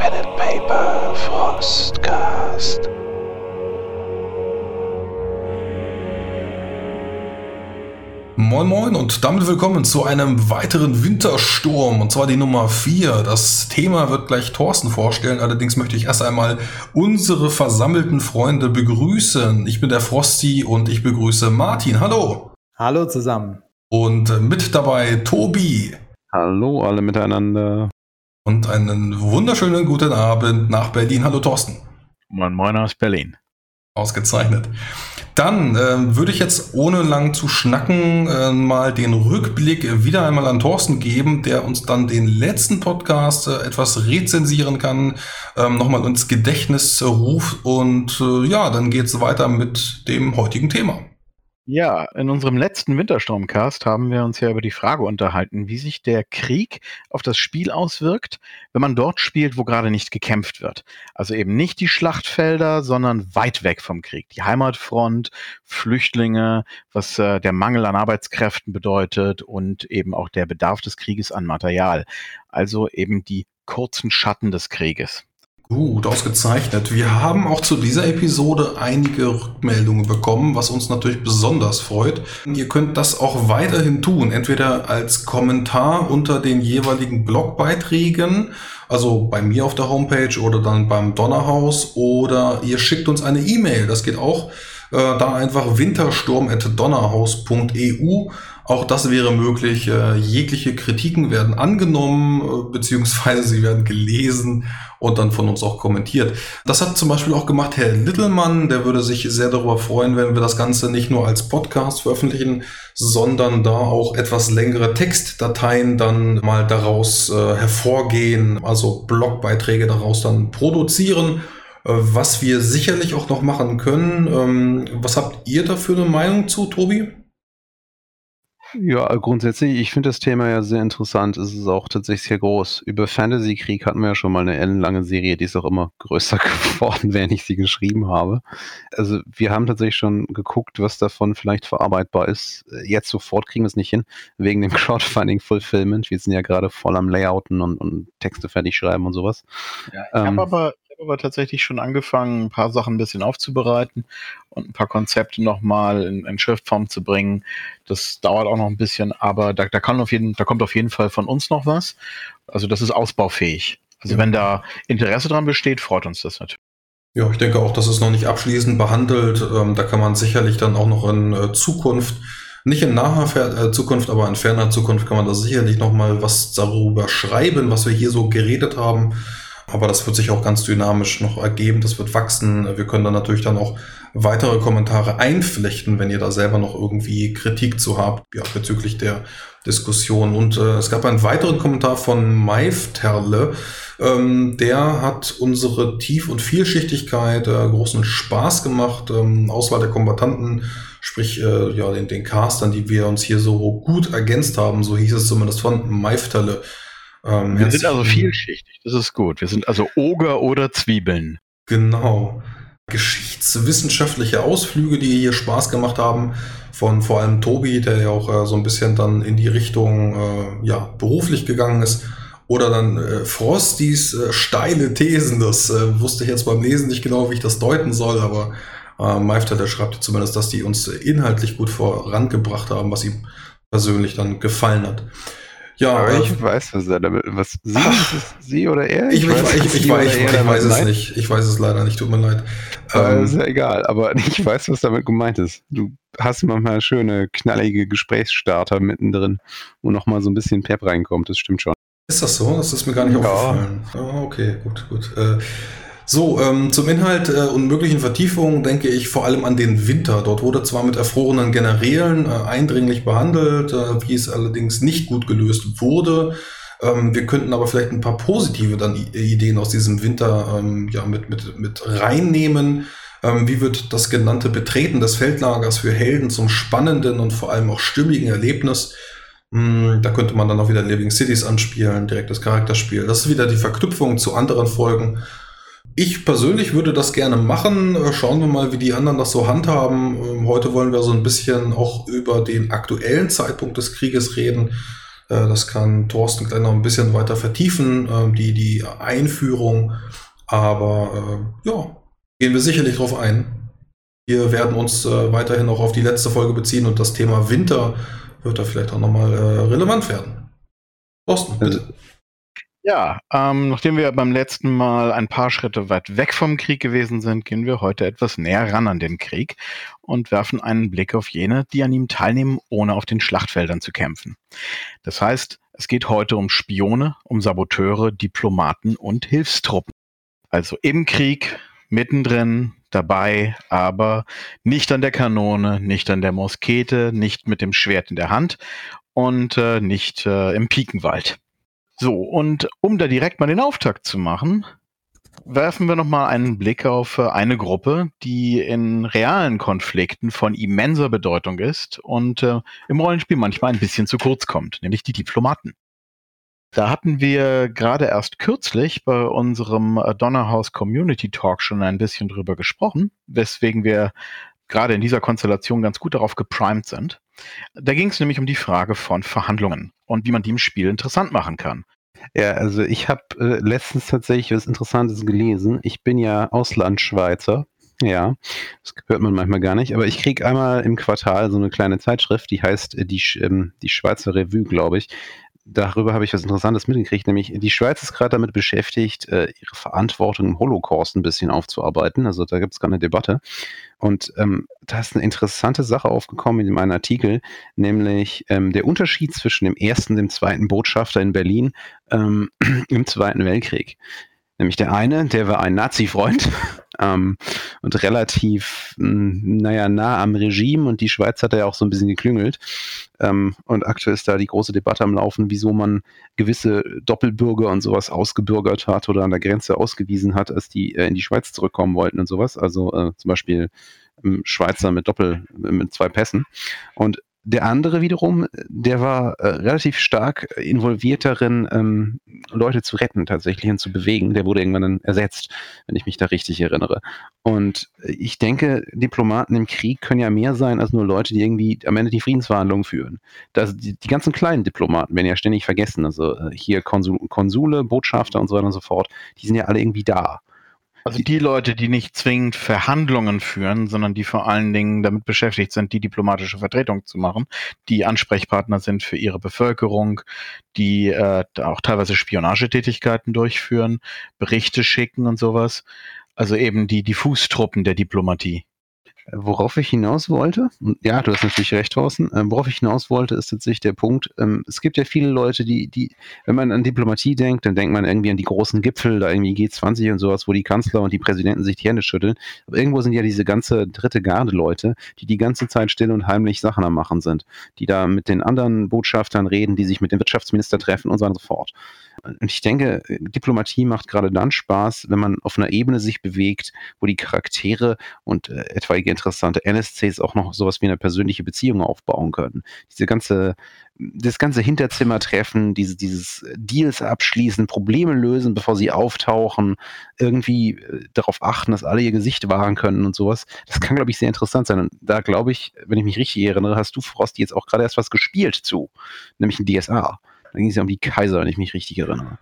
Pen and Paper Frostcast. Moin Moin und damit willkommen zu einem weiteren Wintersturm und zwar die Nummer 4. Das Thema wird gleich Thorsten vorstellen, allerdings möchte ich erst einmal unsere versammelten Freunde begrüßen. Ich bin der Frosty und ich begrüße Martin. Hallo. Hallo zusammen. Und mit dabei Tobi. Hallo alle miteinander. Und einen wunderschönen guten Abend nach Berlin. Hallo Thorsten. Moin Moin aus Berlin. Ausgezeichnet. Dann äh, würde ich jetzt ohne lang zu schnacken äh, mal den Rückblick wieder einmal an Thorsten geben, der uns dann den letzten Podcast äh, etwas rezensieren kann, ähm, nochmal ins Gedächtnis ruft und äh, ja, dann geht es weiter mit dem heutigen Thema. Ja, in unserem letzten Wintersturmcast haben wir uns ja über die Frage unterhalten, wie sich der Krieg auf das Spiel auswirkt, wenn man dort spielt, wo gerade nicht gekämpft wird. Also eben nicht die Schlachtfelder, sondern weit weg vom Krieg. Die Heimatfront, Flüchtlinge, was äh, der Mangel an Arbeitskräften bedeutet und eben auch der Bedarf des Krieges an Material. Also eben die kurzen Schatten des Krieges. Gut, ausgezeichnet. Wir haben auch zu dieser Episode einige Rückmeldungen bekommen, was uns natürlich besonders freut. Ihr könnt das auch weiterhin tun, entweder als Kommentar unter den jeweiligen Blogbeiträgen, also bei mir auf der Homepage oder dann beim Donnerhaus, oder ihr schickt uns eine E-Mail. Das geht auch. Äh, da einfach wintersturm.donnerhaus.eu auch das wäre möglich. Äh, jegliche Kritiken werden angenommen, äh, beziehungsweise sie werden gelesen und dann von uns auch kommentiert. Das hat zum Beispiel auch gemacht Herr Littlemann. Der würde sich sehr darüber freuen, wenn wir das Ganze nicht nur als Podcast veröffentlichen, sondern da auch etwas längere Textdateien dann mal daraus äh, hervorgehen, also Blogbeiträge daraus dann produzieren. Äh, was wir sicherlich auch noch machen können. Ähm, was habt ihr dafür eine Meinung zu, Tobi? Ja, grundsätzlich, ich finde das Thema ja sehr interessant. Es ist auch tatsächlich sehr groß. Über Fantasy-Krieg hatten wir ja schon mal eine ellenlange Serie, die ist auch immer größer geworden, während ich sie geschrieben habe. Also wir haben tatsächlich schon geguckt, was davon vielleicht verarbeitbar ist. Jetzt sofort kriegen wir es nicht hin, wegen dem Crowdfunding-Fulfillment. Wir sind ja gerade voll am Layouten und, und Texte fertig schreiben und sowas. Ja, ich ähm, habe aber aber tatsächlich schon angefangen, ein paar Sachen ein bisschen aufzubereiten und ein paar Konzepte nochmal in, in Schriftform zu bringen. Das dauert auch noch ein bisschen, aber da, da, kann auf jeden, da kommt auf jeden Fall von uns noch was. Also das ist ausbaufähig. Also wenn da Interesse dran besteht, freut uns das natürlich. Ja, ich denke auch, das ist noch nicht abschließend behandelt. Ähm, da kann man sicherlich dann auch noch in äh, Zukunft, nicht in naher äh, Zukunft, aber in ferner Zukunft kann man da sicherlich noch mal was darüber schreiben, was wir hier so geredet haben. Aber das wird sich auch ganz dynamisch noch ergeben. Das wird wachsen. Wir können dann natürlich dann auch weitere Kommentare einflechten, wenn ihr da selber noch irgendwie Kritik zu habt, ja, bezüglich der Diskussion. Und äh, es gab einen weiteren Kommentar von Maif Terle. Ähm, der hat unsere Tief- und Vielschichtigkeit äh, großen Spaß gemacht. Ähm, Auswahl der Kombatanten, sprich äh, ja, den, den Castern, die wir uns hier so gut ergänzt haben, so hieß es zumindest von Maif Terle ähm, wir sind also vielschichtig, das ist gut. Wir sind also Oger oder Zwiebeln. Genau. Geschichtswissenschaftliche Ausflüge, die hier Spaß gemacht haben, von vor allem Tobi, der ja auch äh, so ein bisschen dann in die Richtung äh, ja, beruflich gegangen ist. Oder dann äh, Frostys äh, steile Thesen, das äh, wusste ich jetzt beim Lesen nicht genau, wie ich das deuten soll, aber äh, Maifter, der schreibt zumindest, dass die uns inhaltlich gut vorangebracht haben, was ihm persönlich dann gefallen hat. Ja, aber ich äh, weiß, was er damit, was sie, Ach, sie oder er? Ich, ich, weiß, ich, ich, weiß, ich, ich weiß es nicht. Ich weiß es leider nicht, tut mir leid. Ähm, ist ja egal, aber ich weiß, was damit gemeint ist. Du hast manchmal schöne, knallige Gesprächsstarter mittendrin, wo nochmal so ein bisschen Pep reinkommt, das stimmt schon. Ist das so? Das ist mir gar nicht ja. aufgefallen. Oh, okay, gut, gut. Äh, so, ähm, zum Inhalt äh, und möglichen Vertiefungen denke ich vor allem an den Winter. Dort wurde zwar mit erfrorenen Generälen äh, eindringlich behandelt, äh, wie es allerdings nicht gut gelöst wurde. Ähm, wir könnten aber vielleicht ein paar positive dann Ideen aus diesem Winter ähm, ja, mit, mit, mit reinnehmen. Ähm, wie wird das genannte Betreten des Feldlagers für Helden zum spannenden und vor allem auch stimmigen Erlebnis? Hm, da könnte man dann auch wieder Living Cities anspielen, direktes Charakterspiel. Das ist wieder die Verknüpfung zu anderen Folgen. Ich persönlich würde das gerne machen. Äh, schauen wir mal, wie die anderen das so handhaben. Ähm, heute wollen wir so ein bisschen auch über den aktuellen Zeitpunkt des Krieges reden. Äh, das kann Thorsten gleich noch ein bisschen weiter vertiefen, äh, die, die Einführung. Aber äh, ja, gehen wir sicherlich drauf ein. Wir werden uns weiterhin auch auf die letzte Folge beziehen und das Thema Winter wird da vielleicht auch nochmal relevant werden. Thorsten, bitte. Ja, ähm, nachdem wir beim letzten Mal ein paar Schritte weit weg vom Krieg gewesen sind, gehen wir heute etwas näher ran an den Krieg und werfen einen Blick auf jene, die an ihm teilnehmen, ohne auf den Schlachtfeldern zu kämpfen. Das heißt, es geht heute um Spione, um Saboteure, Diplomaten und Hilfstruppen. Also im Krieg, mittendrin, dabei, aber nicht an der Kanone, nicht an der Muskete, nicht mit dem Schwert in der Hand und äh, nicht äh, im Pikenwald. So, und um da direkt mal den Auftakt zu machen, werfen wir nochmal einen Blick auf äh, eine Gruppe, die in realen Konflikten von immenser Bedeutung ist und äh, im Rollenspiel manchmal ein bisschen zu kurz kommt, nämlich die Diplomaten. Da hatten wir gerade erst kürzlich bei unserem äh, Donnerhaus Community Talk schon ein bisschen drüber gesprochen, weswegen wir gerade in dieser Konstellation ganz gut darauf geprimed sind. Da ging es nämlich um die Frage von Verhandlungen und wie man die im Spiel interessant machen kann. Ja, also ich habe äh, letztens tatsächlich was Interessantes gelesen. Ich bin ja Auslandschweizer. Ja, das hört man manchmal gar nicht, aber ich kriege einmal im Quartal so eine kleine Zeitschrift, die heißt äh, die, ähm, die Schweizer Revue, glaube ich darüber habe ich was Interessantes mitgekriegt, nämlich die Schweiz ist gerade damit beschäftigt, äh, ihre Verantwortung im Holocaust ein bisschen aufzuarbeiten. Also da gibt es gerade eine Debatte. Und ähm, da ist eine interessante Sache aufgekommen in meinem Artikel, nämlich ähm, der Unterschied zwischen dem ersten und dem zweiten Botschafter in Berlin ähm, im Zweiten Weltkrieg. Nämlich der eine, der war ein Nazi-Freund ähm, und relativ, hm, naja, nah am Regime und die Schweiz hat ja auch so ein bisschen geklüngelt. Ähm, und aktuell ist da die große Debatte am Laufen, wieso man gewisse Doppelbürger und sowas ausgebürgert hat oder an der Grenze ausgewiesen hat, als die äh, in die Schweiz zurückkommen wollten und sowas. Also äh, zum Beispiel ähm, Schweizer mit Doppel, mit zwei Pässen. Und der andere wiederum, der war äh, relativ stark involviert darin, ähm, Leute zu retten tatsächlich und zu bewegen. Der wurde irgendwann dann ersetzt, wenn ich mich da richtig erinnere. Und ich denke, Diplomaten im Krieg können ja mehr sein als nur Leute, die irgendwie am Ende die Friedensverhandlungen führen. Das, die, die ganzen kleinen Diplomaten werden ja ständig vergessen. Also äh, hier Konsul, Konsule, Botschafter und so weiter und so fort, die sind ja alle irgendwie da. Also die Leute, die nicht zwingend Verhandlungen führen, sondern die vor allen Dingen damit beschäftigt sind, die diplomatische Vertretung zu machen, die Ansprechpartner sind für ihre Bevölkerung, die äh, auch teilweise Spionagetätigkeiten durchführen, Berichte schicken und sowas. Also eben die, die Fußtruppen der Diplomatie. Worauf ich hinaus wollte, ja, du hast natürlich recht, Thorsten, äh, worauf ich hinaus wollte, ist tatsächlich der Punkt, ähm, es gibt ja viele Leute, die, die, wenn man an Diplomatie denkt, dann denkt man irgendwie an die großen Gipfel, da irgendwie G20 und sowas, wo die Kanzler und die Präsidenten sich die Hände schütteln. Aber irgendwo sind ja diese ganze dritte Garde Leute, die die ganze Zeit still und heimlich Sachen am Machen sind, die da mit den anderen Botschaftern reden, die sich mit dem Wirtschaftsminister treffen und so weiter und so fort. Und ich denke, Diplomatie macht gerade dann Spaß, wenn man auf einer Ebene sich bewegt, wo die Charaktere und äh, etwaige interessante NSCs auch noch sowas wie eine persönliche Beziehung aufbauen können. Diese ganze, das ganze Hinterzimmertreffen, diese, dieses Deals abschließen, Probleme lösen, bevor sie auftauchen, irgendwie äh, darauf achten, dass alle ihr Gesicht wahren können und sowas. Das kann, glaube ich, sehr interessant sein. Und da glaube ich, wenn ich mich richtig erinnere, hast du, Frosty, jetzt auch gerade erst was gespielt zu, nämlich ein DSA. Da ging es ja um die Kaiser, wenn ich mich richtig erinnere.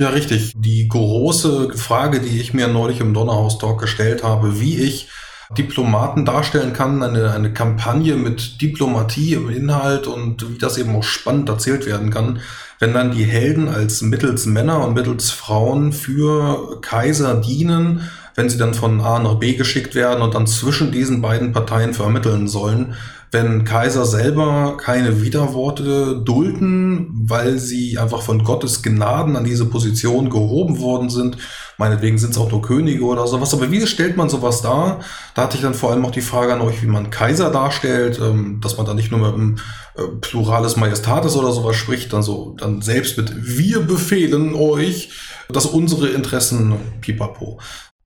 Ja, richtig. Die große Frage, die ich mir neulich im Donnerhaus-Talk gestellt habe, wie ich Diplomaten darstellen kann, eine, eine Kampagne mit Diplomatie im Inhalt und wie das eben auch spannend erzählt werden kann, wenn dann die Helden als mittels Männer und mittels Frauen für Kaiser dienen, wenn sie dann von A nach B geschickt werden und dann zwischen diesen beiden Parteien vermitteln sollen, wenn Kaiser selber keine Widerworte dulden, weil sie einfach von Gottes Gnaden an diese Position gehoben worden sind. Meinetwegen sind es auch nur Könige oder sowas. Aber wie stellt man sowas dar? Da hatte ich dann vor allem auch die Frage an euch, wie man Kaiser darstellt, ähm, dass man da nicht nur mit einem äh, Plurales Majestatis oder sowas spricht, dann so, dann selbst mit wir befehlen euch, dass unsere Interessen pipapo.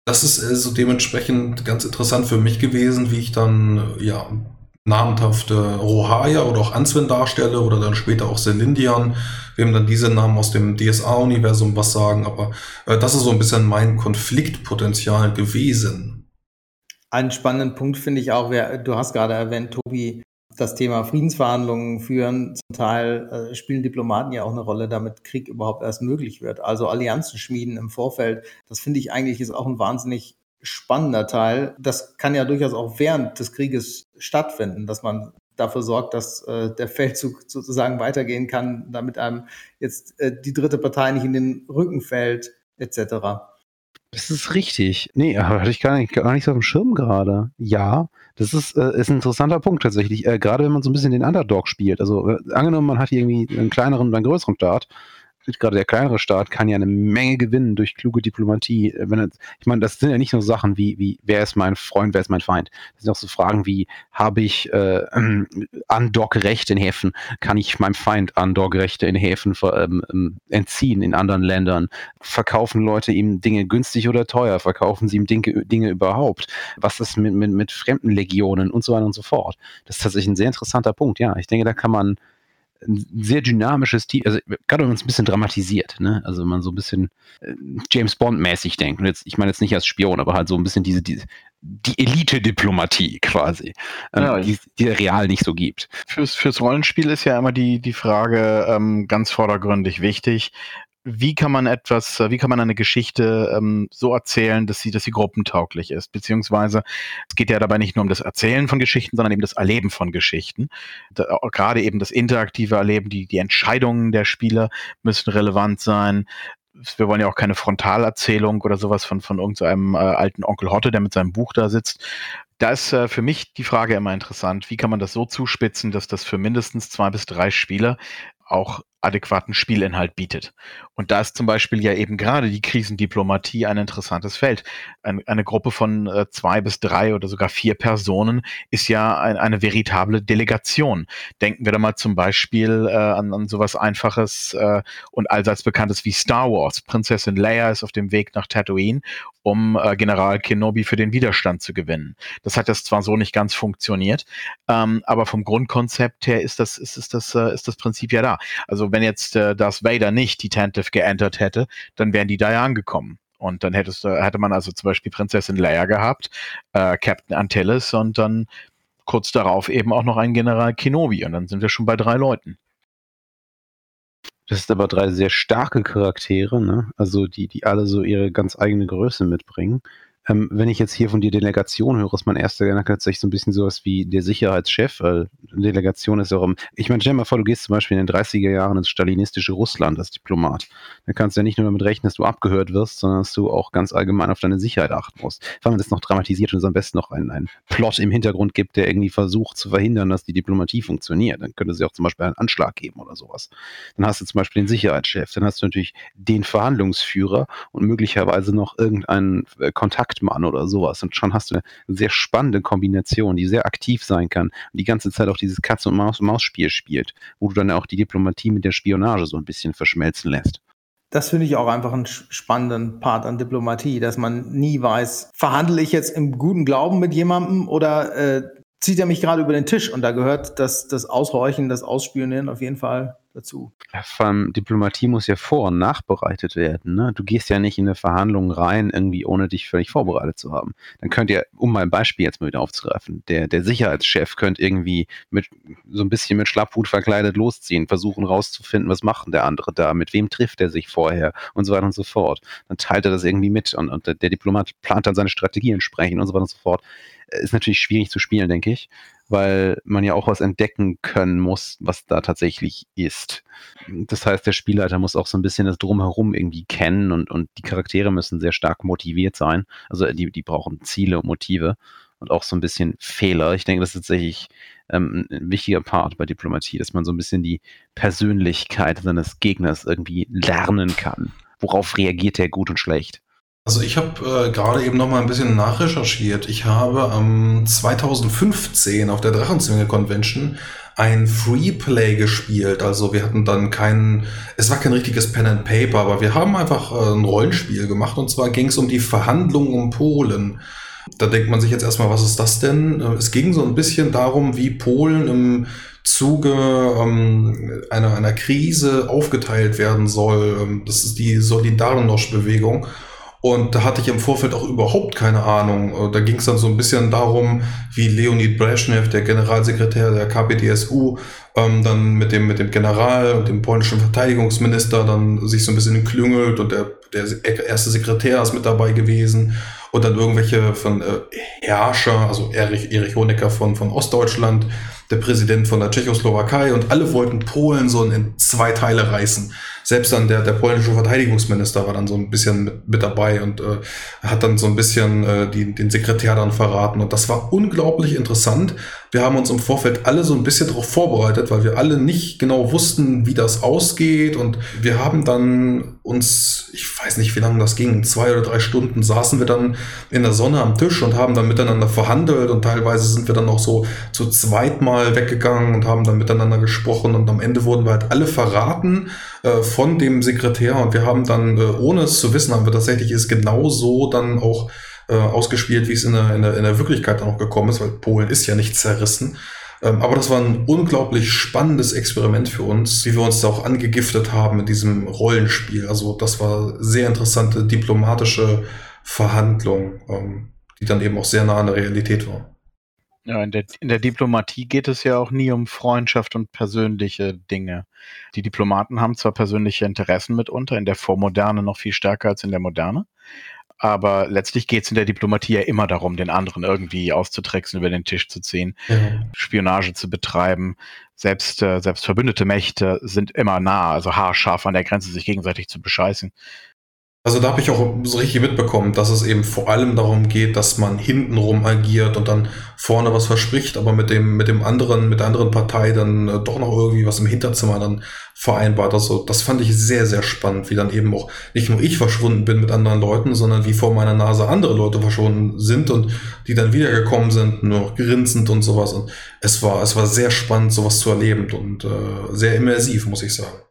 Das ist also dementsprechend ganz interessant für mich gewesen, wie ich dann, ja, namenhafte Rohaya oder auch Answin darstelle oder dann später auch Selindian. Wem dann diese Namen aus dem DSA-Universum was sagen, aber äh, das ist so ein bisschen mein Konfliktpotenzial gewesen. Einen spannenden Punkt finde ich auch, wer, du hast gerade erwähnt, Tobi, das Thema Friedensverhandlungen führen. Zum Teil äh, spielen Diplomaten ja auch eine Rolle, damit Krieg überhaupt erst möglich wird. Also Allianzen schmieden im Vorfeld, das finde ich eigentlich ist auch ein wahnsinnig spannender Teil. Das kann ja durchaus auch während des Krieges stattfinden, dass man dafür sorgt, dass äh, der Feldzug sozusagen weitergehen kann, damit einem jetzt äh, die dritte Partei nicht in den Rücken fällt, etc. Das ist richtig. Nee, hatte ich gar nicht, gar nicht so auf dem Schirm gerade. Ja, das ist, äh, ist ein interessanter Punkt tatsächlich. Äh, gerade wenn man so ein bisschen den Underdog spielt. Also äh, angenommen, man hat irgendwie einen kleineren und einen größeren Start gerade der kleinere Staat kann ja eine Menge gewinnen durch kluge Diplomatie. Äh, wenn ich meine, das sind ja nicht nur Sachen wie, wie, wer ist mein Freund, wer ist mein Feind. Das sind auch so Fragen wie, habe ich äh, Undock-Rechte in Häfen? Kann ich meinem Feind Undock-Rechte in Häfen ähm, ähm, entziehen in anderen Ländern? Verkaufen Leute ihm Dinge günstig oder teuer? Verkaufen sie ihm Dinge, Dinge überhaupt? Was ist mit, mit, mit fremden Legionen und so weiter und so fort? Das ist tatsächlich ein sehr interessanter Punkt. Ja, ich denke, da kann man ein sehr dynamisches Team, also gerade wenn man es ein bisschen dramatisiert, ne? Also wenn man so ein bisschen äh, James Bond-mäßig denkt. Und jetzt, ich meine jetzt nicht als Spion, aber halt so ein bisschen diese, diese die Elite-Diplomatie quasi, ähm, ja, die, die real nicht so gibt. Fürs, fürs Rollenspiel ist ja immer die, die Frage ähm, ganz vordergründig wichtig wie kann man etwas, äh, wie kann man eine Geschichte ähm, so erzählen, dass sie, dass sie gruppentauglich ist? Beziehungsweise es geht ja dabei nicht nur um das Erzählen von Geschichten, sondern eben das Erleben von Geschichten. Da, gerade eben das interaktive Erleben, die, die Entscheidungen der Spieler müssen relevant sein. Wir wollen ja auch keine Frontalerzählung oder sowas von, von irgendeinem so äh, alten Onkel Hotte, der mit seinem Buch da sitzt. Da ist äh, für mich die Frage immer interessant, wie kann man das so zuspitzen, dass das für mindestens zwei bis drei Spieler auch adäquaten Spielinhalt bietet. Und da ist zum Beispiel ja eben gerade die Krisendiplomatie ein interessantes Feld. Ein, eine Gruppe von äh, zwei bis drei oder sogar vier Personen ist ja ein, eine veritable Delegation. Denken wir da mal zum Beispiel äh, an, an sowas Einfaches äh, und allseits Bekanntes wie Star Wars. Prinzessin Leia ist auf dem Weg nach Tatooine, um äh, General Kenobi für den Widerstand zu gewinnen. Das hat jetzt zwar so nicht ganz funktioniert, ähm, aber vom Grundkonzept her ist das, ist, ist das, äh, ist das Prinzip ja da. Also wenn jetzt äh, Darth Vader nicht die Tantive geentert hätte, dann wären die da ja angekommen. Und dann hättest, äh, hätte man also zum Beispiel Prinzessin Leia gehabt, äh, Captain Antilles und dann kurz darauf eben auch noch ein General Kenobi. Und dann sind wir schon bei drei Leuten. Das sind aber drei sehr starke Charaktere, ne? Also die, die alle so ihre ganz eigene Größe mitbringen. Ähm, wenn ich jetzt hier von dir Delegation höre, ist mein erster Gedanke tatsächlich so ein bisschen sowas wie der Sicherheitschef, weil Delegation ist ja auch, im, ich meine, stell dir mal vor, du gehst zum Beispiel in den 30er Jahren ins stalinistische Russland als Diplomat. Da kannst du ja nicht nur damit rechnen, dass du abgehört wirst, sondern dass du auch ganz allgemein auf deine Sicherheit achten musst. Wenn man das noch dramatisiert und es am besten noch einen, einen Plot im Hintergrund gibt, der irgendwie versucht zu verhindern, dass die Diplomatie funktioniert, dann könnte es ja auch zum Beispiel einen Anschlag geben oder sowas. Dann hast du zum Beispiel den Sicherheitschef, dann hast du natürlich den Verhandlungsführer und möglicherweise noch irgendeinen äh, Kontakt Kontaktmann oder sowas. Und schon hast du eine sehr spannende Kombination, die sehr aktiv sein kann und die ganze Zeit auch dieses Katz- und Maus-Spiel spielt, wo du dann auch die Diplomatie mit der Spionage so ein bisschen verschmelzen lässt. Das finde ich auch einfach einen spannenden Part an Diplomatie, dass man nie weiß, verhandle ich jetzt im guten Glauben mit jemandem oder äh, zieht er mich gerade über den Tisch? Und da gehört das, das Aushorchen, das Ausspionieren auf jeden Fall dazu. Ja, vor allem Diplomatie muss ja vor- und nachbereitet werden. Ne? Du gehst ja nicht in eine Verhandlung rein, irgendwie ohne dich völlig vorbereitet zu haben. Dann könnt ihr, um mein Beispiel jetzt mal wieder aufzugreifen, der, der Sicherheitschef könnte irgendwie mit so ein bisschen mit Schlapphut verkleidet losziehen, versuchen rauszufinden, was macht der andere da, mit wem trifft er sich vorher und so weiter und so fort. Dann teilt er das irgendwie mit und, und der Diplomat plant dann seine Strategie entsprechend und so weiter und so fort. Ist natürlich schwierig zu spielen, denke ich weil man ja auch was entdecken können muss, was da tatsächlich ist. Das heißt, der Spielleiter muss auch so ein bisschen das Drumherum irgendwie kennen und, und die Charaktere müssen sehr stark motiviert sein. Also die, die brauchen Ziele und Motive und auch so ein bisschen Fehler. Ich denke, das ist tatsächlich ähm, ein wichtiger Part bei Diplomatie, dass man so ein bisschen die Persönlichkeit seines Gegners irgendwie lernen kann. Worauf reagiert er gut und schlecht? Also ich habe äh, gerade eben noch mal ein bisschen nachrecherchiert. Ich habe ähm, 2015 auf der Drachenzwinge Convention ein Freeplay gespielt. Also wir hatten dann kein, es war kein richtiges Pen and Paper, aber wir haben einfach äh, ein Rollenspiel gemacht und zwar ging es um die Verhandlungen um Polen. Da denkt man sich jetzt erstmal, was ist das denn? Äh, es ging so ein bisschen darum, wie Polen im Zuge ähm, einer, einer Krise aufgeteilt werden soll. Ähm, das ist die Solidarność-Bewegung. Und da hatte ich im Vorfeld auch überhaupt keine Ahnung. Da ging es dann so ein bisschen darum, wie Leonid Brezhnev, der Generalsekretär der KPDSU, ähm, dann mit dem, mit dem General und dem polnischen Verteidigungsminister dann sich so ein bisschen klüngelt und der, der erste Sekretär ist mit dabei gewesen und dann irgendwelche von äh, Herrscher, also Erich, Erich Honecker von, von Ostdeutschland, der Präsident von der Tschechoslowakei und alle wollten Polen so in zwei Teile reißen. Selbst dann der, der polnische Verteidigungsminister war dann so ein bisschen mit, mit dabei und äh, hat dann so ein bisschen äh, die, den Sekretär dann verraten. Und das war unglaublich interessant. Wir haben uns im Vorfeld alle so ein bisschen darauf vorbereitet, weil wir alle nicht genau wussten, wie das ausgeht. Und wir haben dann uns, ich weiß nicht, wie lange das ging, zwei oder drei Stunden saßen wir dann in der Sonne am Tisch und haben dann miteinander verhandelt. Und teilweise sind wir dann auch so zu zweit mal weggegangen und haben dann miteinander gesprochen. Und am Ende wurden wir halt alle verraten äh, von dem Sekretär und wir haben dann, äh, ohne es zu wissen, haben wir tatsächlich es genau so dann auch äh, ausgespielt, wie es in der, in, der, in der Wirklichkeit dann auch gekommen ist, weil Polen ist ja nicht zerrissen. Ähm, aber das war ein unglaublich spannendes Experiment für uns, wie wir uns da auch angegiftet haben in diesem Rollenspiel. Also das war sehr interessante diplomatische Verhandlung, ähm, die dann eben auch sehr nah an der Realität war. Ja, in der, in der Diplomatie geht es ja auch nie um Freundschaft und persönliche Dinge. Die Diplomaten haben zwar persönliche Interessen mitunter, in der Vormoderne noch viel stärker als in der Moderne, aber letztlich geht es in der Diplomatie ja immer darum, den anderen irgendwie auszutricksen, über den Tisch zu ziehen, ja. Spionage zu betreiben. Selbst, äh, selbst verbündete Mächte sind immer nah, also haarscharf an der Grenze, sich gegenseitig zu bescheißen. Also da habe ich auch so richtig mitbekommen, dass es eben vor allem darum geht, dass man hintenrum agiert und dann vorne was verspricht, aber mit dem, mit dem anderen, mit der anderen Partei dann äh, doch noch irgendwie was im Hinterzimmer dann vereinbart. Also das fand ich sehr, sehr spannend, wie dann eben auch nicht nur ich verschwunden bin mit anderen Leuten, sondern wie vor meiner Nase andere Leute verschwunden sind und die dann wiedergekommen sind, nur grinsend und sowas. Und es war, es war sehr spannend, sowas zu erleben und äh, sehr immersiv, muss ich sagen.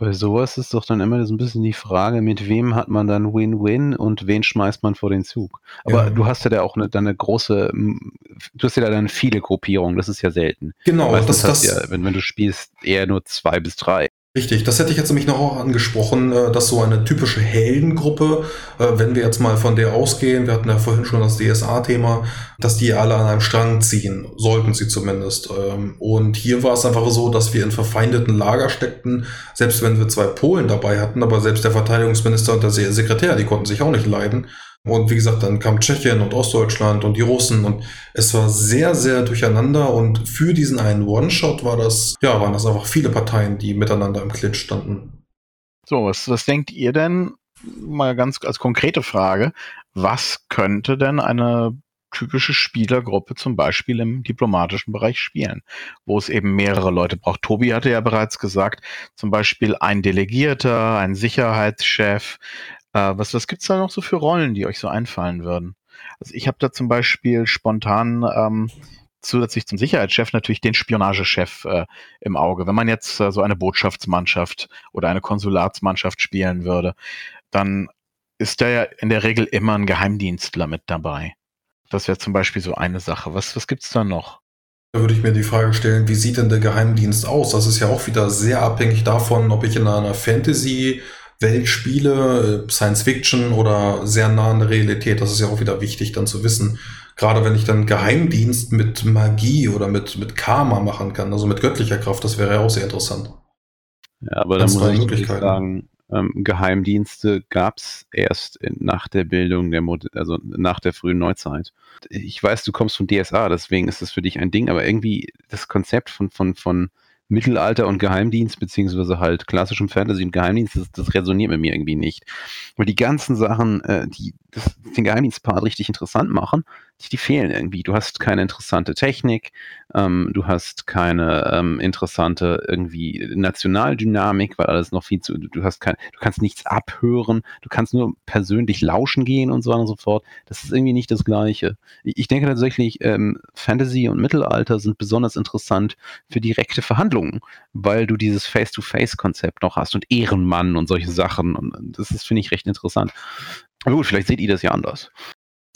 Bei sowas ist doch dann immer so ein bisschen die Frage, mit wem hat man dann Win-Win und wen schmeißt man vor den Zug? Aber ja. du hast ja da auch eine, dann eine große, du hast ja da dann viele Gruppierungen, das ist ja selten. Genau, Meistens das, das ja, wenn, wenn du spielst, eher nur zwei bis drei. Richtig, das hätte ich jetzt nämlich noch auch angesprochen, äh, dass so eine typische Heldengruppe, äh, wenn wir jetzt mal von der ausgehen, wir hatten ja vorhin schon das DSA-Thema, dass die alle an einem Strang ziehen, sollten sie zumindest. Ähm, und hier war es einfach so, dass wir in verfeindeten Lager steckten, selbst wenn wir zwei Polen dabei hatten, aber selbst der Verteidigungsminister und der Sekretär, die konnten sich auch nicht leiden. Und wie gesagt, dann kam Tschechien und Ostdeutschland und die Russen und es war sehr, sehr durcheinander und für diesen einen One-Shot war das, ja, waren das einfach viele Parteien, die miteinander im Clinch standen. So, was, was denkt ihr denn, mal ganz als konkrete Frage, was könnte denn eine typische Spielergruppe zum Beispiel im diplomatischen Bereich spielen, wo es eben mehrere Leute braucht. Tobi hatte ja bereits gesagt, zum Beispiel ein Delegierter, ein Sicherheitschef, äh, was was gibt's da noch so für Rollen, die euch so einfallen würden? Also ich habe da zum Beispiel spontan ähm, zusätzlich zum Sicherheitschef natürlich den Spionagechef äh, im Auge. Wenn man jetzt äh, so eine Botschaftsmannschaft oder eine Konsulatsmannschaft spielen würde, dann ist da ja in der Regel immer ein Geheimdienstler mit dabei. Das wäre zum Beispiel so eine Sache. Was, was gibt's da noch? Da würde ich mir die Frage stellen, wie sieht denn der Geheimdienst aus? Das ist ja auch wieder sehr abhängig davon, ob ich in einer Fantasy Weltspiele, Science Fiction oder sehr nah an der Realität. Das ist ja auch wieder wichtig dann zu wissen. Gerade wenn ich dann Geheimdienst mit Magie oder mit, mit Karma machen kann, also mit göttlicher Kraft, das wäre ja auch sehr interessant. Ja, aber da muss ich sagen, ähm, Geheimdienste gab es erst nach der Bildung der Mod also nach der frühen Neuzeit. Ich weiß, du kommst von DSA, deswegen ist das für dich ein Ding, aber irgendwie das Konzept von, von, von Mittelalter und Geheimdienst, beziehungsweise halt klassischem Fantasy und Geheimdienst, das, das resoniert mit mir irgendwie nicht. Weil die ganzen Sachen, äh, die das, den Geheimdienstpart richtig interessant machen, die, die, fehlen irgendwie. Du hast keine interessante Technik, ähm, du hast keine ähm, interessante irgendwie Nationaldynamik, weil alles noch viel zu, du hast kein, du kannst nichts abhören, du kannst nur persönlich lauschen gehen und so weiter und so fort. Das ist irgendwie nicht das Gleiche. Ich, denke tatsächlich, ähm, Fantasy und Mittelalter sind besonders interessant für direkte Verhandlungen, weil du dieses Face-to-Face-Konzept noch hast und Ehrenmann und solche Sachen. Und das ist, finde ich, recht interessant. Aber gut, vielleicht seht ihr das ja anders.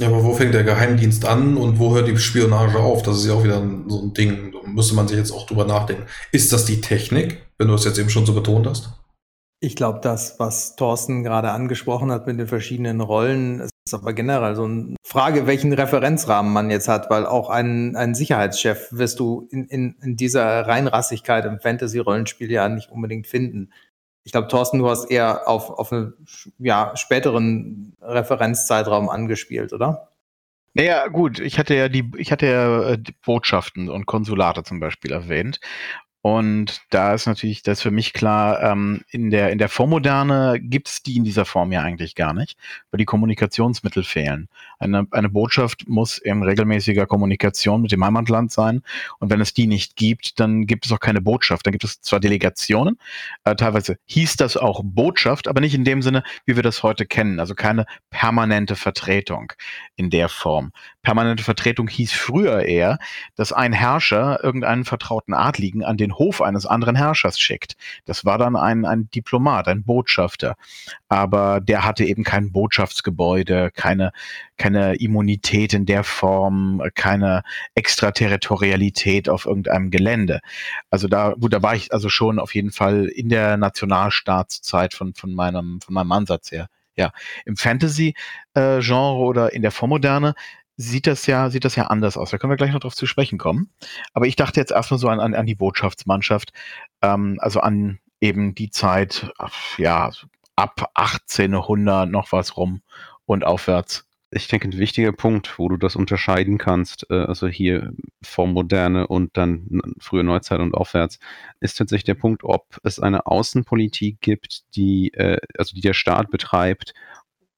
Ja, aber wo fängt der Geheimdienst an und wo hört die Spionage auf? Das ist ja auch wieder so ein Ding. Da müsste man sich jetzt auch drüber nachdenken. Ist das die Technik, wenn du es jetzt eben schon so betont hast? Ich glaube, das, was Thorsten gerade angesprochen hat mit den verschiedenen Rollen, ist aber generell so eine Frage, welchen Referenzrahmen man jetzt hat, weil auch einen, einen Sicherheitschef wirst du in, in, in dieser Reinrassigkeit im Fantasy-Rollenspiel ja nicht unbedingt finden. Ich glaube, Thorsten, du hast eher auf, auf einen ja, späteren Referenzzeitraum angespielt, oder? Naja, gut, ich hatte ja die, ich hatte ja äh, Botschaften und Konsulate zum Beispiel erwähnt. Und da ist natürlich das für mich klar, ähm, in der, in der Vormoderne gibt es die in dieser Form ja eigentlich gar nicht, weil die Kommunikationsmittel fehlen. Eine, eine Botschaft muss in regelmäßiger Kommunikation mit dem Heimatland sein. Und wenn es die nicht gibt, dann gibt es auch keine Botschaft. Dann gibt es zwar Delegationen, äh, teilweise hieß das auch Botschaft, aber nicht in dem Sinne, wie wir das heute kennen. Also keine permanente Vertretung in der Form. Permanente Vertretung hieß früher eher, dass ein Herrscher irgendeinen vertrauten Adligen an den Hof eines anderen Herrschers schickt. Das war dann ein, ein Diplomat, ein Botschafter. Aber der hatte eben kein Botschaftsgebäude, keine, keine Immunität in der Form, keine Extraterritorialität auf irgendeinem Gelände. Also da, gut, da war ich also schon auf jeden Fall in der Nationalstaatszeit von, von meinem, von meinem Ansatz her. Ja, im Fantasy-Genre äh, oder in der Vormoderne sieht das ja, sieht das ja anders aus. Da können wir gleich noch drauf zu sprechen kommen. Aber ich dachte jetzt erstmal so an, an, an die Botschaftsmannschaft, ähm, also an eben die Zeit, ja, ab 1800 noch was rum und aufwärts. Ich denke, ein wichtiger Punkt, wo du das unterscheiden kannst, äh, also hier Vormoderne und dann frühe Neuzeit und aufwärts, ist tatsächlich der Punkt, ob es eine Außenpolitik gibt, die, äh, also die der Staat betreibt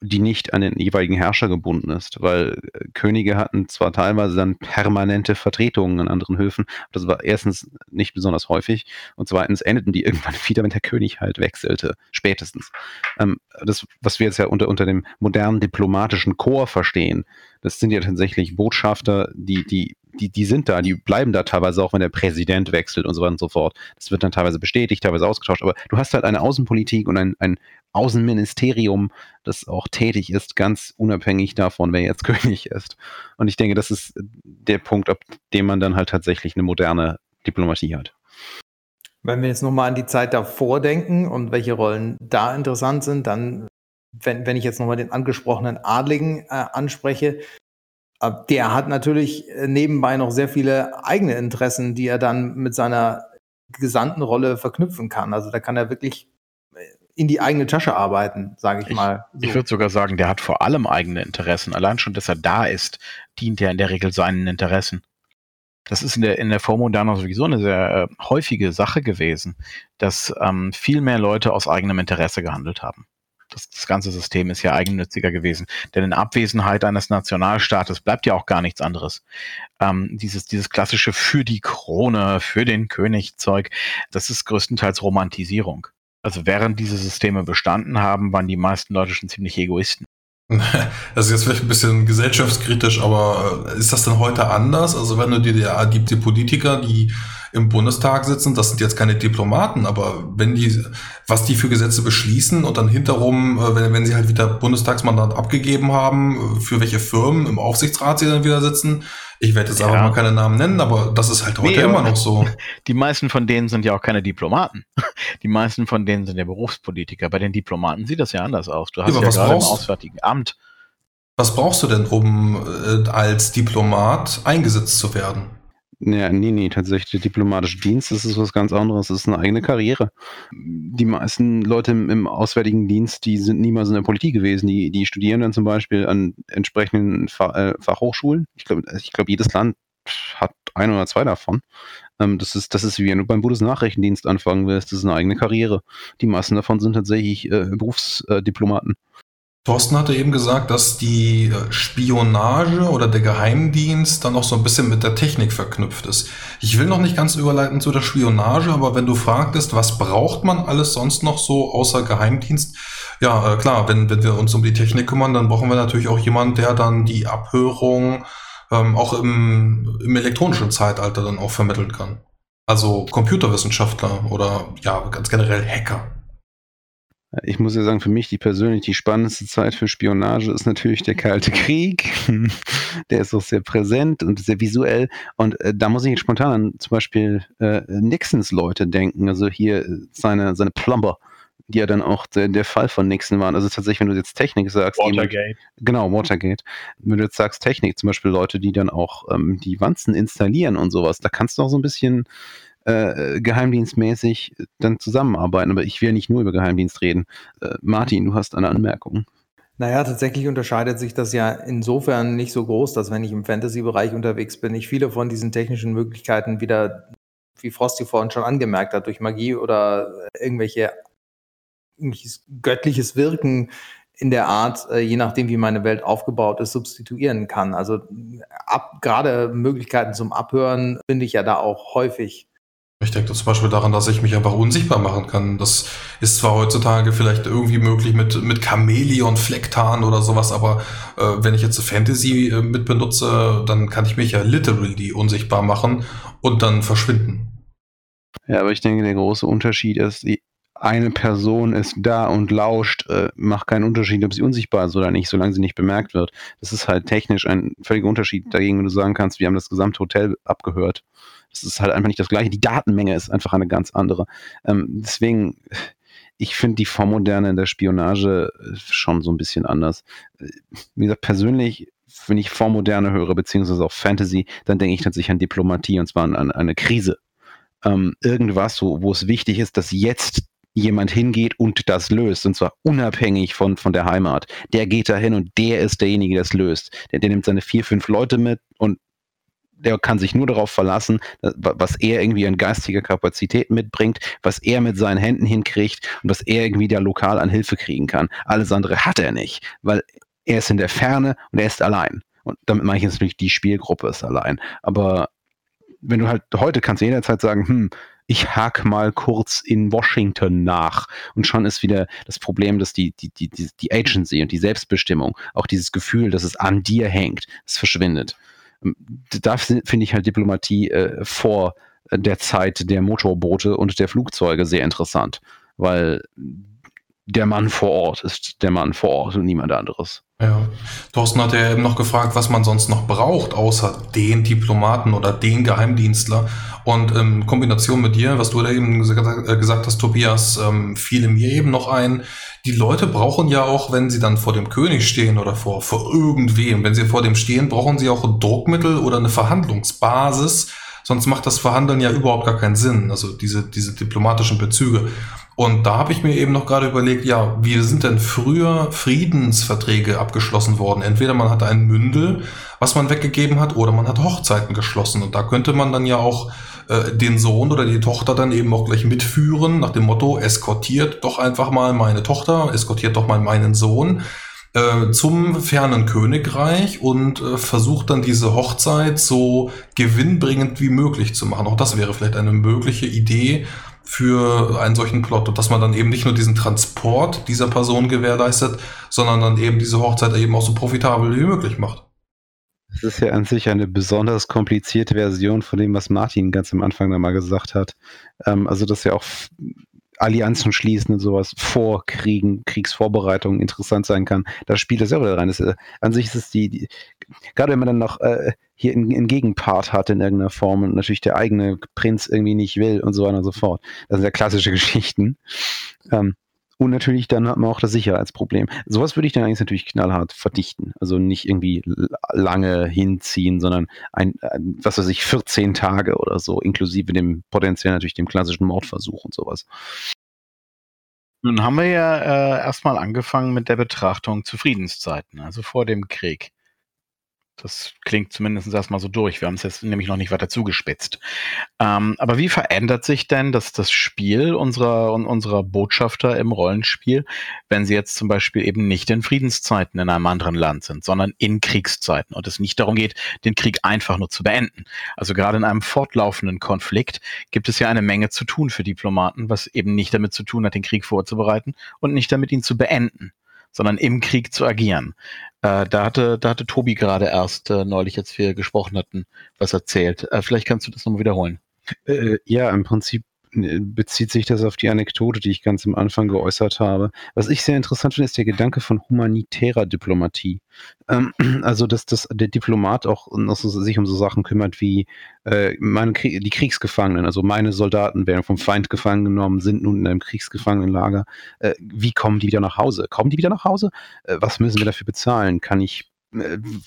die nicht an den jeweiligen Herrscher gebunden ist, weil äh, Könige hatten zwar teilweise dann permanente Vertretungen an anderen Höfen, das war erstens nicht besonders häufig und zweitens endeten die irgendwann wieder, wenn der König halt wechselte, spätestens. Ähm, das, was wir jetzt ja unter, unter dem modernen diplomatischen Chor verstehen, das sind ja tatsächlich Botschafter, die, die die, die sind da, die bleiben da teilweise auch, wenn der Präsident wechselt und so weiter und so fort. Das wird dann teilweise bestätigt, teilweise ausgetauscht, aber du hast halt eine Außenpolitik und ein, ein Außenministerium, das auch tätig ist, ganz unabhängig davon, wer jetzt König ist. Und ich denke, das ist der Punkt, ab dem man dann halt tatsächlich eine moderne Diplomatie hat. Wenn wir jetzt nochmal an die Zeit davor denken und welche Rollen da interessant sind, dann, wenn, wenn ich jetzt nochmal den angesprochenen Adligen äh, anspreche, äh, der hat natürlich äh, nebenbei noch sehr viele eigene Interessen, die er dann mit seiner gesandten Rolle verknüpfen kann. Also da kann er wirklich in die eigene Tasche arbeiten, sage ich, ich, mal. So. Ich würde sogar sagen, der hat vor allem eigene Interessen. Allein schon, dass er da ist, dient er in der Regel seinen Interessen. Das ist in der, in der Vormoderne sowieso eine sehr äh, häufige Sache gewesen, dass ähm, viel mehr Leute aus eigenem Interesse gehandelt haben. Das, das ganze System ist ja eigennütziger gewesen. Denn in Abwesenheit eines Nationalstaates bleibt ja auch gar nichts anderes. Ähm, dieses, dieses klassische für die Krone, für den König Zeug, das ist größtenteils Romantisierung. Also während diese Systeme bestanden haben, waren die meisten Leute schon ziemlich Egoisten. Das ist jetzt vielleicht ein bisschen gesellschaftskritisch, aber ist das denn heute anders? Also wenn du dir die, die Politiker, die im Bundestag sitzen, das sind jetzt keine Diplomaten, aber wenn die, was die für Gesetze beschließen und dann hinterrum, äh, wenn, wenn sie halt wieder Bundestagsmandat abgegeben haben, für welche Firmen im Aufsichtsrat sie dann wieder sitzen, ich werde jetzt ja. einfach mal keine Namen nennen, aber das ist halt heute nee, immer noch so. Die meisten von denen sind ja auch keine Diplomaten. Die meisten von denen sind ja Berufspolitiker. Bei den Diplomaten sieht das ja anders aus. Du hast ja, ja gerade im Auswärtigen Amt. Was brauchst du denn, um äh, als Diplomat eingesetzt zu werden? Ja, nee, nee, tatsächlich der diplomatische Dienst, das ist was ganz anderes, das ist eine eigene Karriere. Die meisten Leute im, im Auswärtigen Dienst, die sind niemals in der Politik gewesen, die, die studieren dann zum Beispiel an entsprechenden äh, Fachhochschulen. Ich glaube, ich glaub, jedes Land hat ein oder zwei davon. Ähm, das, ist, das ist wie wenn du beim Bundesnachrichtendienst anfangen willst, das ist eine eigene Karriere. Die meisten davon sind tatsächlich äh, Berufsdiplomaten. Thorsten hatte eben gesagt, dass die äh, Spionage oder der Geheimdienst dann auch so ein bisschen mit der Technik verknüpft ist. Ich will noch nicht ganz überleiten zu der Spionage, aber wenn du fragtest, was braucht man alles sonst noch so außer Geheimdienst? Ja, äh, klar, wenn, wenn wir uns um die Technik kümmern, dann brauchen wir natürlich auch jemanden, der dann die Abhörung ähm, auch im, im elektronischen Zeitalter dann auch vermitteln kann. Also Computerwissenschaftler oder ja, ganz generell Hacker. Ich muss ja sagen, für mich die persönlich die spannendste Zeit für Spionage ist natürlich der Kalte Krieg. der ist auch sehr präsent und sehr visuell. Und äh, da muss ich jetzt spontan an zum Beispiel äh, Nixons Leute denken. Also hier seine, seine Plumber, die ja dann auch der, der Fall von Nixon waren. Also tatsächlich, wenn du jetzt Technik sagst. Watergate. Jemand, genau, Watergate. Wenn du jetzt sagst Technik, zum Beispiel Leute, die dann auch ähm, die Wanzen installieren und sowas, da kannst du auch so ein bisschen äh, geheimdienstmäßig dann zusammenarbeiten. Aber ich will nicht nur über Geheimdienst reden. Äh, Martin, du hast eine Anmerkung. Naja, tatsächlich unterscheidet sich das ja insofern nicht so groß, dass wenn ich im Fantasy-Bereich unterwegs bin, ich viele von diesen technischen Möglichkeiten wieder, wie Frosty vorhin schon angemerkt hat, durch Magie oder irgendwelche irgendwelches göttliches Wirken in der Art, äh, je nachdem, wie meine Welt aufgebaut ist, substituieren kann. Also ab, gerade Möglichkeiten zum Abhören finde ich ja da auch häufig. Ich denke zum Beispiel daran, dass ich mich einfach unsichtbar machen kann. Das ist zwar heutzutage vielleicht irgendwie möglich mit, mit Chamäleon, Flecktarn oder sowas, aber äh, wenn ich jetzt Fantasy äh, mit benutze, dann kann ich mich ja literally unsichtbar machen und dann verschwinden. Ja, aber ich denke, der große Unterschied ist, eine Person ist da und lauscht, äh, macht keinen Unterschied, ob sie unsichtbar ist oder nicht, solange sie nicht bemerkt wird. Das ist halt technisch ein völliger Unterschied dagegen, wenn du sagen kannst, wir haben das gesamte Hotel abgehört. Das ist halt einfach nicht das gleiche. Die Datenmenge ist einfach eine ganz andere. Ähm, deswegen, ich finde die Vormoderne in der Spionage äh, schon so ein bisschen anders. Wie gesagt, persönlich wenn ich Vormoderne höre, beziehungsweise auch Fantasy, dann denke ich tatsächlich an Diplomatie und zwar an, an eine Krise. Ähm, irgendwas, wo, wo es wichtig ist, dass jetzt jemand hingeht und das löst, und zwar unabhängig von, von der Heimat. Der geht dahin und der ist derjenige, der es löst. Der, der nimmt seine vier, fünf Leute mit und der kann sich nur darauf verlassen, was er irgendwie an geistiger Kapazität mitbringt, was er mit seinen Händen hinkriegt und was er irgendwie da lokal an Hilfe kriegen kann. Alles andere hat er nicht, weil er ist in der Ferne und er ist allein. Und damit meine ich jetzt natürlich, die Spielgruppe ist allein. Aber wenn du halt heute kannst du jederzeit sagen, hm, ich hake mal kurz in Washington nach. Und schon ist wieder das Problem, dass die, die, die, die Agency und die Selbstbestimmung, auch dieses Gefühl, dass es an dir hängt, es verschwindet. Ähm, da finde ich halt Diplomatie äh, vor der Zeit der Motorboote und der Flugzeuge sehr interessant, weil der Mann vor Ort ist der Mann vor Ort und niemand anderes. Ja. Thorsten hat ja eben noch gefragt, was man sonst noch braucht, außer den Diplomaten oder den Geheimdienstler. Und in ähm, Kombination mit dir, was du da eben äh, gesagt hast, Tobias, ähm, fiel mir eben noch ein, die Leute brauchen ja auch, wenn sie dann vor dem König stehen oder vor, vor irgendwem, wenn sie vor dem stehen, brauchen sie auch ein Druckmittel oder eine Verhandlungsbasis. Sonst macht das Verhandeln ja überhaupt gar keinen Sinn. Also diese, diese diplomatischen Bezüge. Und da habe ich mir eben noch gerade überlegt, ja, wie sind denn früher Friedensverträge abgeschlossen worden? Entweder man hat ein Mündel, was man weggegeben hat, oder man hat Hochzeiten geschlossen. Und da könnte man dann ja auch äh, den Sohn oder die Tochter dann eben auch gleich mitführen, nach dem Motto, eskortiert doch einfach mal meine Tochter, eskortiert doch mal meinen Sohn äh, zum fernen Königreich und äh, versucht dann diese Hochzeit so gewinnbringend wie möglich zu machen. Auch das wäre vielleicht eine mögliche Idee, für einen solchen Plot dass man dann eben nicht nur diesen Transport dieser Person gewährleistet, sondern dann eben diese Hochzeit eben auch so profitabel wie möglich macht. Das ist ja an sich eine besonders komplizierte Version von dem, was Martin ganz am Anfang da mal gesagt hat. Ähm, also, dass ja auch Allianzen schließen und sowas vor Kriegen, Kriegsvorbereitungen interessant sein kann. Da spielt das ja wieder rein. Das, äh, an sich ist es die, die, gerade wenn man dann noch äh, hier einen Gegenpart hat in irgendeiner Form und natürlich der eigene Prinz irgendwie nicht will und so weiter und so fort. Das sind ja klassische Geschichten. Ähm, und natürlich dann hat man auch das Sicherheitsproblem. Sowas würde ich dann eigentlich natürlich knallhart verdichten. Also nicht irgendwie lange hinziehen, sondern ein, ein, was weiß ich, 14 Tage oder so, inklusive dem potenziell natürlich dem klassischen Mordversuch und sowas. Nun haben wir ja äh, erstmal angefangen mit der Betrachtung zu Friedenszeiten, also vor dem Krieg. Das klingt zumindest erstmal so durch. Wir haben es jetzt nämlich noch nicht weiter zugespitzt. Ähm, aber wie verändert sich denn das, das Spiel unserer, unserer Botschafter im Rollenspiel, wenn sie jetzt zum Beispiel eben nicht in Friedenszeiten in einem anderen Land sind, sondern in Kriegszeiten und es nicht darum geht, den Krieg einfach nur zu beenden? Also gerade in einem fortlaufenden Konflikt gibt es ja eine Menge zu tun für Diplomaten, was eben nicht damit zu tun hat, den Krieg vorzubereiten und nicht damit, ihn zu beenden sondern im Krieg zu agieren. Äh, da, hatte, da hatte Tobi gerade erst äh, neulich, als wir gesprochen hatten, was erzählt. Äh, vielleicht kannst du das nochmal wiederholen. Äh, ja, im Prinzip bezieht sich das auf die Anekdote, die ich ganz am Anfang geäußert habe. Was ich sehr interessant finde, ist der Gedanke von humanitärer Diplomatie. Ähm, also, dass, dass der Diplomat auch so, sich um so Sachen kümmert wie äh, meine, die Kriegsgefangenen, also meine Soldaten werden vom Feind gefangen genommen, sind nun in einem Kriegsgefangenenlager. Äh, wie kommen die wieder nach Hause? Kommen die wieder nach Hause? Äh, was müssen wir dafür bezahlen? Kann ich äh,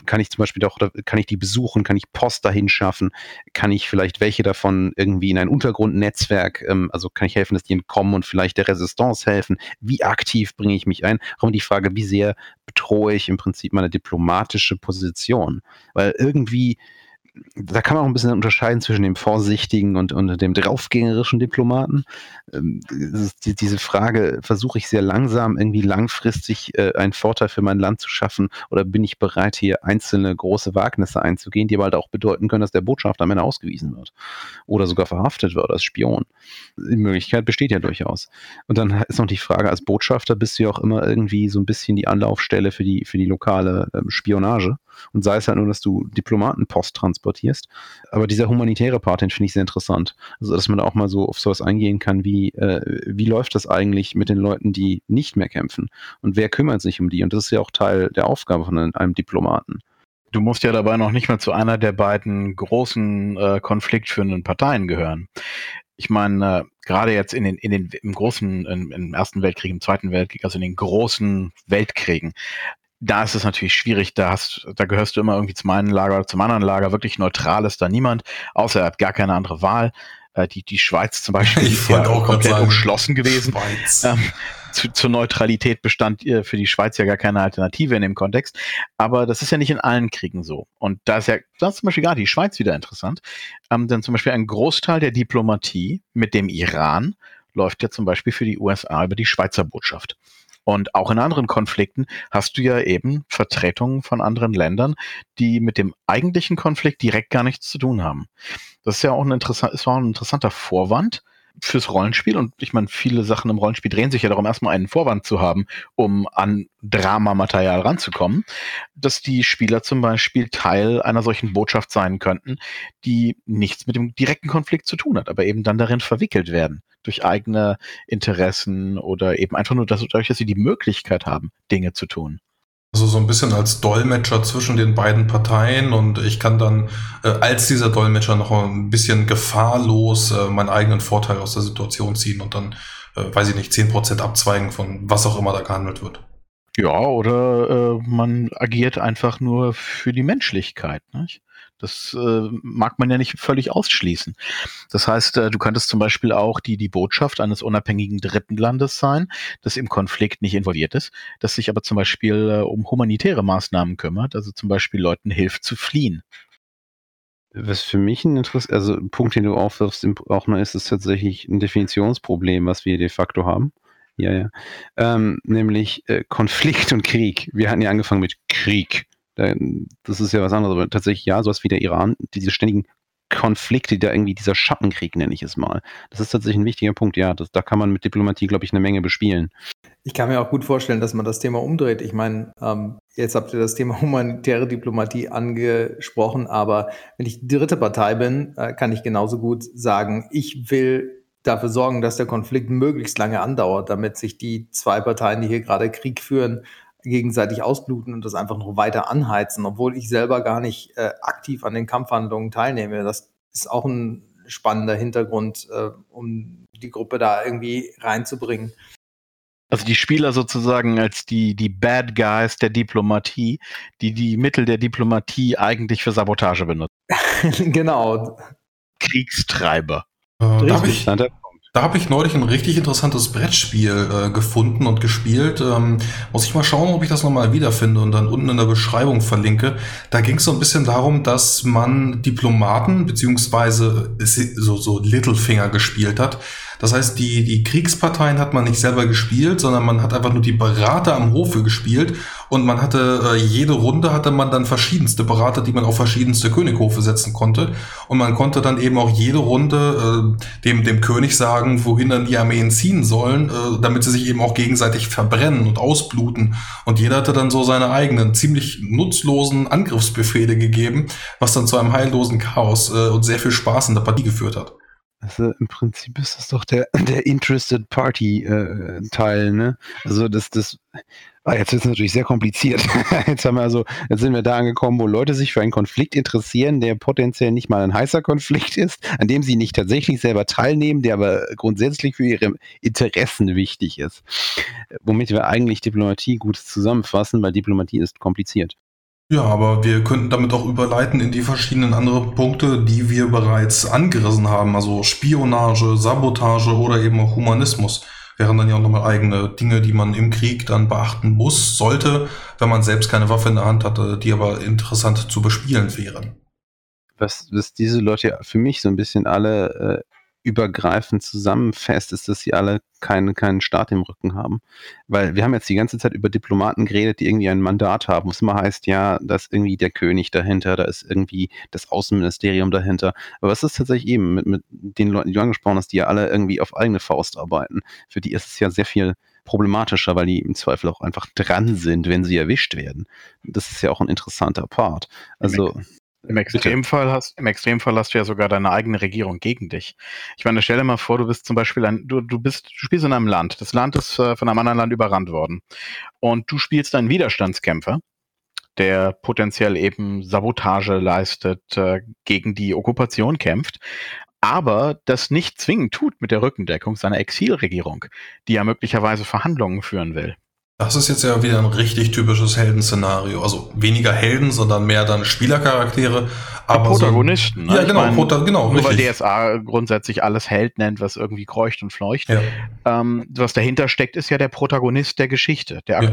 kann ich zum Beispiel doch, kann ich die besuchen, kann ich Post dahin schaffen, kann ich vielleicht welche davon irgendwie in ein Untergrundnetzwerk, ähm, also kann ich helfen, dass die entkommen und vielleicht der Resistance helfen, wie aktiv bringe ich mich ein, auch die Frage, wie sehr bedrohe ich im Prinzip meine diplomatische Position, weil irgendwie da kann man auch ein bisschen unterscheiden zwischen dem vorsichtigen und, und dem draufgängerischen Diplomaten. Ähm, die, diese Frage, versuche ich sehr langsam irgendwie langfristig äh, einen Vorteil für mein Land zu schaffen oder bin ich bereit, hier einzelne große Wagnisse einzugehen, die aber halt auch bedeuten können, dass der Botschafter am Ende ausgewiesen wird oder sogar verhaftet wird als Spion. Die Möglichkeit besteht ja durchaus. Und dann ist noch die Frage, als Botschafter bist du ja auch immer irgendwie so ein bisschen die Anlaufstelle für die, für die lokale ähm, Spionage. Und sei es halt nur, dass du Diplomatenpost transportierst. Aber dieser humanitäre Part, den finde ich sehr interessant. Also, dass man da auch mal so auf sowas eingehen kann, wie, äh, wie läuft das eigentlich mit den Leuten, die nicht mehr kämpfen? Und wer kümmert sich um die? Und das ist ja auch Teil der Aufgabe von einem Diplomaten. Du musst ja dabei noch nicht mal zu einer der beiden großen äh, konfliktführenden Parteien gehören. Ich meine, äh, gerade jetzt in den, in den, im großen, im, im Ersten Weltkrieg, im Zweiten Weltkrieg, also in den großen Weltkriegen, da ist es natürlich schwierig, da, hast, da gehörst du immer irgendwie zum einen Lager oder zum anderen Lager. Wirklich neutral ist da niemand, außer er hat gar keine andere Wahl. Äh, die, die Schweiz zum Beispiel ich ist ja auch komplett sagen, umschlossen gewesen. Ähm, zu, zur Neutralität bestand äh, für die Schweiz ja gar keine Alternative in dem Kontext. Aber das ist ja nicht in allen Kriegen so. Und da ist ja, das ist zum Beispiel gerade die Schweiz wieder interessant. Ähm, denn zum Beispiel ein Großteil der Diplomatie mit dem Iran läuft ja zum Beispiel für die USA über die Schweizer Botschaft. Und auch in anderen Konflikten hast du ja eben Vertretungen von anderen Ländern, die mit dem eigentlichen Konflikt direkt gar nichts zu tun haben. Das ist ja auch ein, interessant, ist auch ein interessanter Vorwand, fürs Rollenspiel und ich meine, viele Sachen im Rollenspiel drehen sich ja darum, erstmal einen Vorwand zu haben, um an Dramamaterial ranzukommen, dass die Spieler zum Beispiel Teil einer solchen Botschaft sein könnten, die nichts mit dem direkten Konflikt zu tun hat, aber eben dann darin verwickelt werden durch eigene Interessen oder eben einfach nur dadurch, dass sie die Möglichkeit haben, Dinge zu tun. Also so ein bisschen als Dolmetscher zwischen den beiden Parteien und ich kann dann äh, als dieser Dolmetscher noch ein bisschen gefahrlos äh, meinen eigenen Vorteil aus der Situation ziehen und dann, äh, weiß ich nicht, zehn Prozent abzweigen von was auch immer da gehandelt wird. Ja, oder äh, man agiert einfach nur für die Menschlichkeit. Nicht? Das äh, mag man ja nicht völlig ausschließen. Das heißt, äh, du könntest zum Beispiel auch die, die Botschaft eines unabhängigen dritten Landes sein, das im Konflikt nicht involviert ist, das sich aber zum Beispiel äh, um humanitäre Maßnahmen kümmert, also zum Beispiel Leuten hilft zu fliehen. Was für mich ein Interesse, also ein Punkt, den du aufwirfst, auch noch ist, ist tatsächlich ein Definitionsproblem, was wir de facto haben. Ja, ja. Ähm, nämlich äh, Konflikt und Krieg. Wir hatten ja angefangen mit Krieg. Das ist ja was anderes, aber tatsächlich ja, sowas wie der Iran, diese ständigen Konflikte, da irgendwie dieser Schattenkrieg, nenne ich es mal. Das ist tatsächlich ein wichtiger Punkt, ja. Das, da kann man mit Diplomatie, glaube ich, eine Menge bespielen. Ich kann mir auch gut vorstellen, dass man das Thema umdreht. Ich meine, ähm, jetzt habt ihr das Thema humanitäre Diplomatie angesprochen, aber wenn ich dritte Partei bin, äh, kann ich genauso gut sagen, ich will dafür sorgen, dass der Konflikt möglichst lange andauert, damit sich die zwei Parteien, die hier gerade Krieg führen, gegenseitig ausbluten und das einfach noch weiter anheizen, obwohl ich selber gar nicht äh, aktiv an den Kampfhandlungen teilnehme. Das ist auch ein spannender Hintergrund, äh, um die Gruppe da irgendwie reinzubringen. Also die Spieler sozusagen als die, die Bad Guys der Diplomatie, die die Mittel der Diplomatie eigentlich für Sabotage benutzen. genau. Kriegstreiber. Äh, darf ich, da habe ich neulich ein richtig interessantes Brettspiel äh, gefunden und gespielt. Ähm, muss ich mal schauen, ob ich das nochmal wiederfinde und dann unten in der Beschreibung verlinke. Da ging es so ein bisschen darum, dass man Diplomaten beziehungsweise so, so Littlefinger gespielt hat. Das heißt, die, die Kriegsparteien hat man nicht selber gespielt, sondern man hat einfach nur die Berater am Hofe gespielt. Und man hatte äh, jede Runde hatte man dann verschiedenste Berater, die man auf verschiedenste Könighofe setzen konnte. Und man konnte dann eben auch jede Runde äh, dem dem König sagen, wohin dann die Armeen ziehen sollen, äh, damit sie sich eben auch gegenseitig verbrennen und ausbluten. Und jeder hatte dann so seine eigenen ziemlich nutzlosen Angriffsbefehle gegeben, was dann zu einem heillosen Chaos äh, und sehr viel Spaß in der Partie geführt hat. Also im Prinzip ist das doch der, der Interested Party äh, Teil, ne? Also das, das, ah, jetzt ist es natürlich sehr kompliziert. Jetzt haben wir also, jetzt sind wir da angekommen, wo Leute sich für einen Konflikt interessieren, der potenziell nicht mal ein heißer Konflikt ist, an dem sie nicht tatsächlich selber teilnehmen, der aber grundsätzlich für ihre Interessen wichtig ist. Womit wir eigentlich Diplomatie gut zusammenfassen, weil Diplomatie ist kompliziert. Ja, aber wir könnten damit auch überleiten in die verschiedenen anderen Punkte, die wir bereits angerissen haben. Also Spionage, Sabotage oder eben auch Humanismus wären dann ja auch nochmal eigene Dinge, die man im Krieg dann beachten muss, sollte, wenn man selbst keine Waffe in der Hand hatte, die aber interessant zu bespielen wären. Was, was diese Leute für mich so ein bisschen alle äh, übergreifend zusammenfasst, ist, dass sie alle keinen, keinen Staat im Rücken haben. Weil wir haben jetzt die ganze Zeit über Diplomaten geredet, die irgendwie ein Mandat haben, was immer heißt, ja, da ist irgendwie der König dahinter, da ist irgendwie das Außenministerium dahinter. Aber was ist tatsächlich eben mit, mit den Leuten, die du angesprochen hast, die ja alle irgendwie auf eigene Faust arbeiten? Für die ist es ja sehr viel problematischer, weil die im Zweifel auch einfach dran sind, wenn sie erwischt werden. Das ist ja auch ein interessanter Part. Also. Im Extremfall, hast, Im Extremfall hast du ja sogar deine eigene Regierung gegen dich. Ich meine, stell dir mal vor, du bist zum Beispiel ein, du, du bist, du spielst in einem Land. Das Land ist äh, von einem anderen Land überrannt worden. Und du spielst einen Widerstandskämpfer, der potenziell eben Sabotage leistet, äh, gegen die Okkupation kämpft, aber das nicht zwingend tut mit der Rückendeckung seiner Exilregierung, die ja möglicherweise Verhandlungen führen will. Das ist jetzt ja wieder ein richtig typisches Heldenszenario. Also weniger Helden, sondern mehr dann Spielercharaktere. Aber Protagonisten. So, ne? Ja, genau, meine, Prota genau. Nur weil DSA grundsätzlich alles Held nennt, was irgendwie kreucht und fleucht. Ja. Ähm, was dahinter steckt, ist ja der Protagonist der Geschichte. Der ja.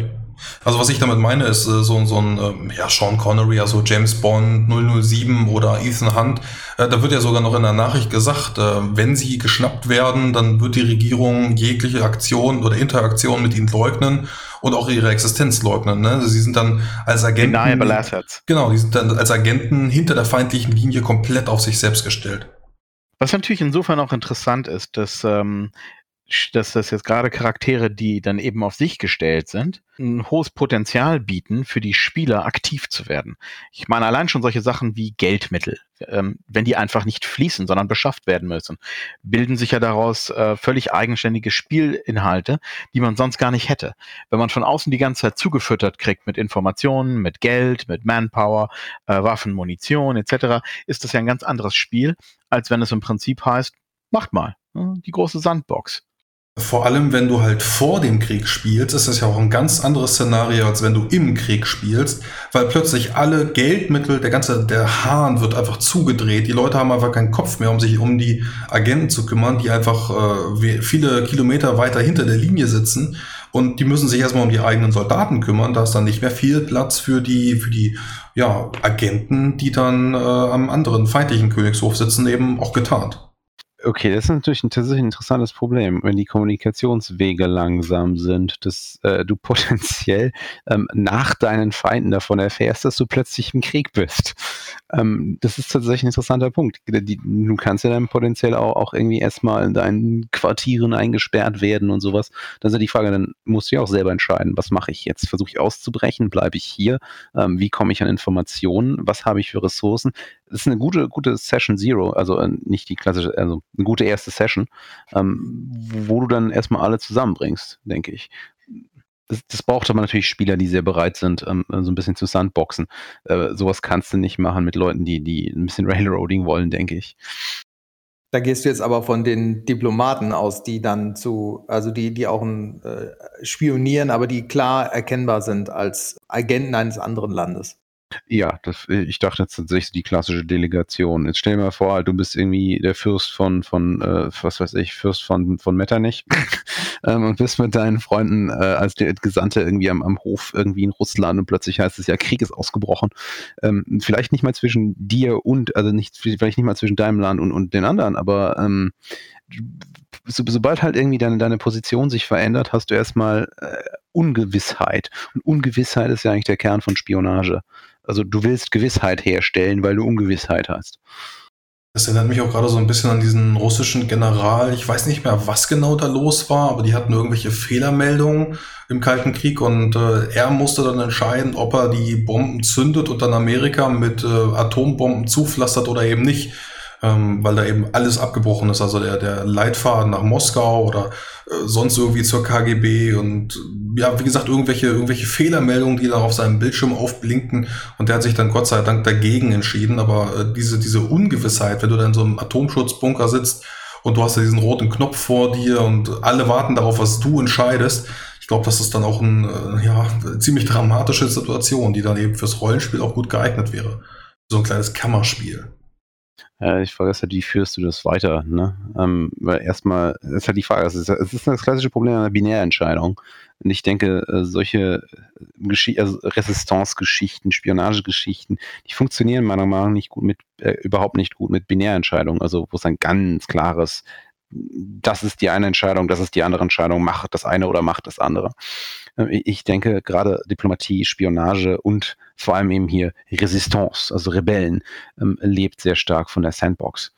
Also was ich damit meine, ist äh, so, so ein äh, ja, Sean Connery, also James Bond 007 oder Ethan Hunt. Äh, da wird ja sogar noch in der Nachricht gesagt, äh, wenn sie geschnappt werden, dann wird die Regierung jegliche Aktion oder Interaktion mit ihnen leugnen und auch ihre Existenz leugnen. Ne? Sie sind dann als Agenten. Deniable Assets. Genau, die sind dann als Agenten hinter der feindlichen Linie komplett auf sich selbst gestellt. Was natürlich insofern auch interessant ist, dass ähm, dass das jetzt gerade Charaktere, die dann eben auf sich gestellt sind, ein hohes Potenzial bieten, für die Spieler aktiv zu werden. Ich meine, allein schon solche Sachen wie Geldmittel, ähm, wenn die einfach nicht fließen, sondern beschafft werden müssen, bilden sich ja daraus äh, völlig eigenständige Spielinhalte, die man sonst gar nicht hätte. Wenn man von außen die ganze Zeit zugefüttert kriegt mit Informationen, mit Geld, mit Manpower, äh, Waffen, Munition etc., ist das ja ein ganz anderes Spiel, als wenn es im Prinzip heißt, macht mal, ne, die große Sandbox. Vor allem, wenn du halt vor dem Krieg spielst, ist das ja auch ein ganz anderes Szenario, als wenn du im Krieg spielst, weil plötzlich alle Geldmittel, der ganze, der Hahn wird einfach zugedreht. Die Leute haben einfach keinen Kopf mehr, um sich um die Agenten zu kümmern, die einfach äh, viele Kilometer weiter hinter der Linie sitzen und die müssen sich erstmal um die eigenen Soldaten kümmern. Da ist dann nicht mehr viel Platz für die, für die, ja, Agenten, die dann äh, am anderen feindlichen Königshof sitzen, eben auch getarnt. Okay, das ist natürlich ein tatsächlich interessantes Problem, wenn die Kommunikationswege langsam sind, dass äh, du potenziell ähm, nach deinen Feinden davon erfährst, dass du plötzlich im Krieg bist. Ähm, das ist tatsächlich ein interessanter Punkt. Die, du kannst ja dann potenziell auch, auch irgendwie erstmal in deinen Quartieren eingesperrt werden und sowas. Dann ist ja die Frage, dann musst du ja auch selber entscheiden, was mache ich jetzt? Versuche ich auszubrechen? Bleibe ich hier? Ähm, wie komme ich an Informationen? Was habe ich für Ressourcen? Das ist eine gute, gute Session Zero, also äh, nicht die klassische, also eine gute erste Session, ähm, wo du dann erstmal alle zusammenbringst, denke ich. Das, das, braucht aber natürlich Spieler, die sehr bereit sind, ähm, so ein bisschen zu sandboxen. Äh, sowas kannst du nicht machen mit Leuten, die, die ein bisschen Railroading wollen, denke ich. Da gehst du jetzt aber von den Diplomaten aus, die dann zu, also die, die auch ein, äh, spionieren, aber die klar erkennbar sind als Agenten eines anderen Landes. Ja, das, äh, ich dachte jetzt tatsächlich die klassische Delegation. Jetzt stell dir mal vor, du bist irgendwie der Fürst von, von äh, was weiß ich, Fürst von, von Metternich ähm, und bist mit deinen Freunden äh, als der Gesandte irgendwie am, am Hof irgendwie in Russland und plötzlich heißt es ja, Krieg ist ausgebrochen. Ähm, vielleicht nicht mal zwischen dir und, also nicht, vielleicht nicht mal zwischen deinem Land und, und den anderen, aber ähm, so, sobald halt irgendwie deine, deine Position sich verändert, hast du erstmal äh, Ungewissheit. Und Ungewissheit ist ja eigentlich der Kern von Spionage. Also du willst Gewissheit herstellen, weil du Ungewissheit hast. Das erinnert mich auch gerade so ein bisschen an diesen russischen General. Ich weiß nicht mehr, was genau da los war, aber die hatten irgendwelche Fehlermeldungen im Kalten Krieg und äh, er musste dann entscheiden, ob er die Bomben zündet und dann Amerika mit äh, Atombomben zupflastert oder eben nicht. Ähm, weil da eben alles abgebrochen ist. Also der, der Leitfaden nach Moskau oder äh, sonst irgendwie zur KGB und ja, wie gesagt, irgendwelche, irgendwelche Fehlermeldungen, die da auf seinem Bildschirm aufblinken. Und der hat sich dann Gott sei Dank dagegen entschieden. Aber äh, diese, diese Ungewissheit, wenn du da in so einem Atomschutzbunker sitzt und du hast ja diesen roten Knopf vor dir und alle warten darauf, was du entscheidest. Ich glaube, das ist dann auch eine äh, ja, ziemlich dramatische Situation, die dann eben fürs Rollenspiel auch gut geeignet wäre. So ein kleines Kammerspiel. Äh, ich halt, wie führst du das weiter? Ne? Ähm, weil erstmal ist halt die Frage, es ist, es ist das klassische Problem einer Binärentscheidung. Und ich denke, äh, solche Gesch also Resistance-Geschichten, Spionagegeschichten, die funktionieren meiner Meinung nach nicht gut mit, äh, überhaupt nicht gut mit Binärentscheidungen, also wo es ein ganz klares das ist die eine Entscheidung, das ist die andere Entscheidung, mach das eine oder mach das andere. Ähm, ich denke, gerade Diplomatie, Spionage und vor allem eben hier Resistance, also Rebellen, ähm, lebt sehr stark von der Sandbox.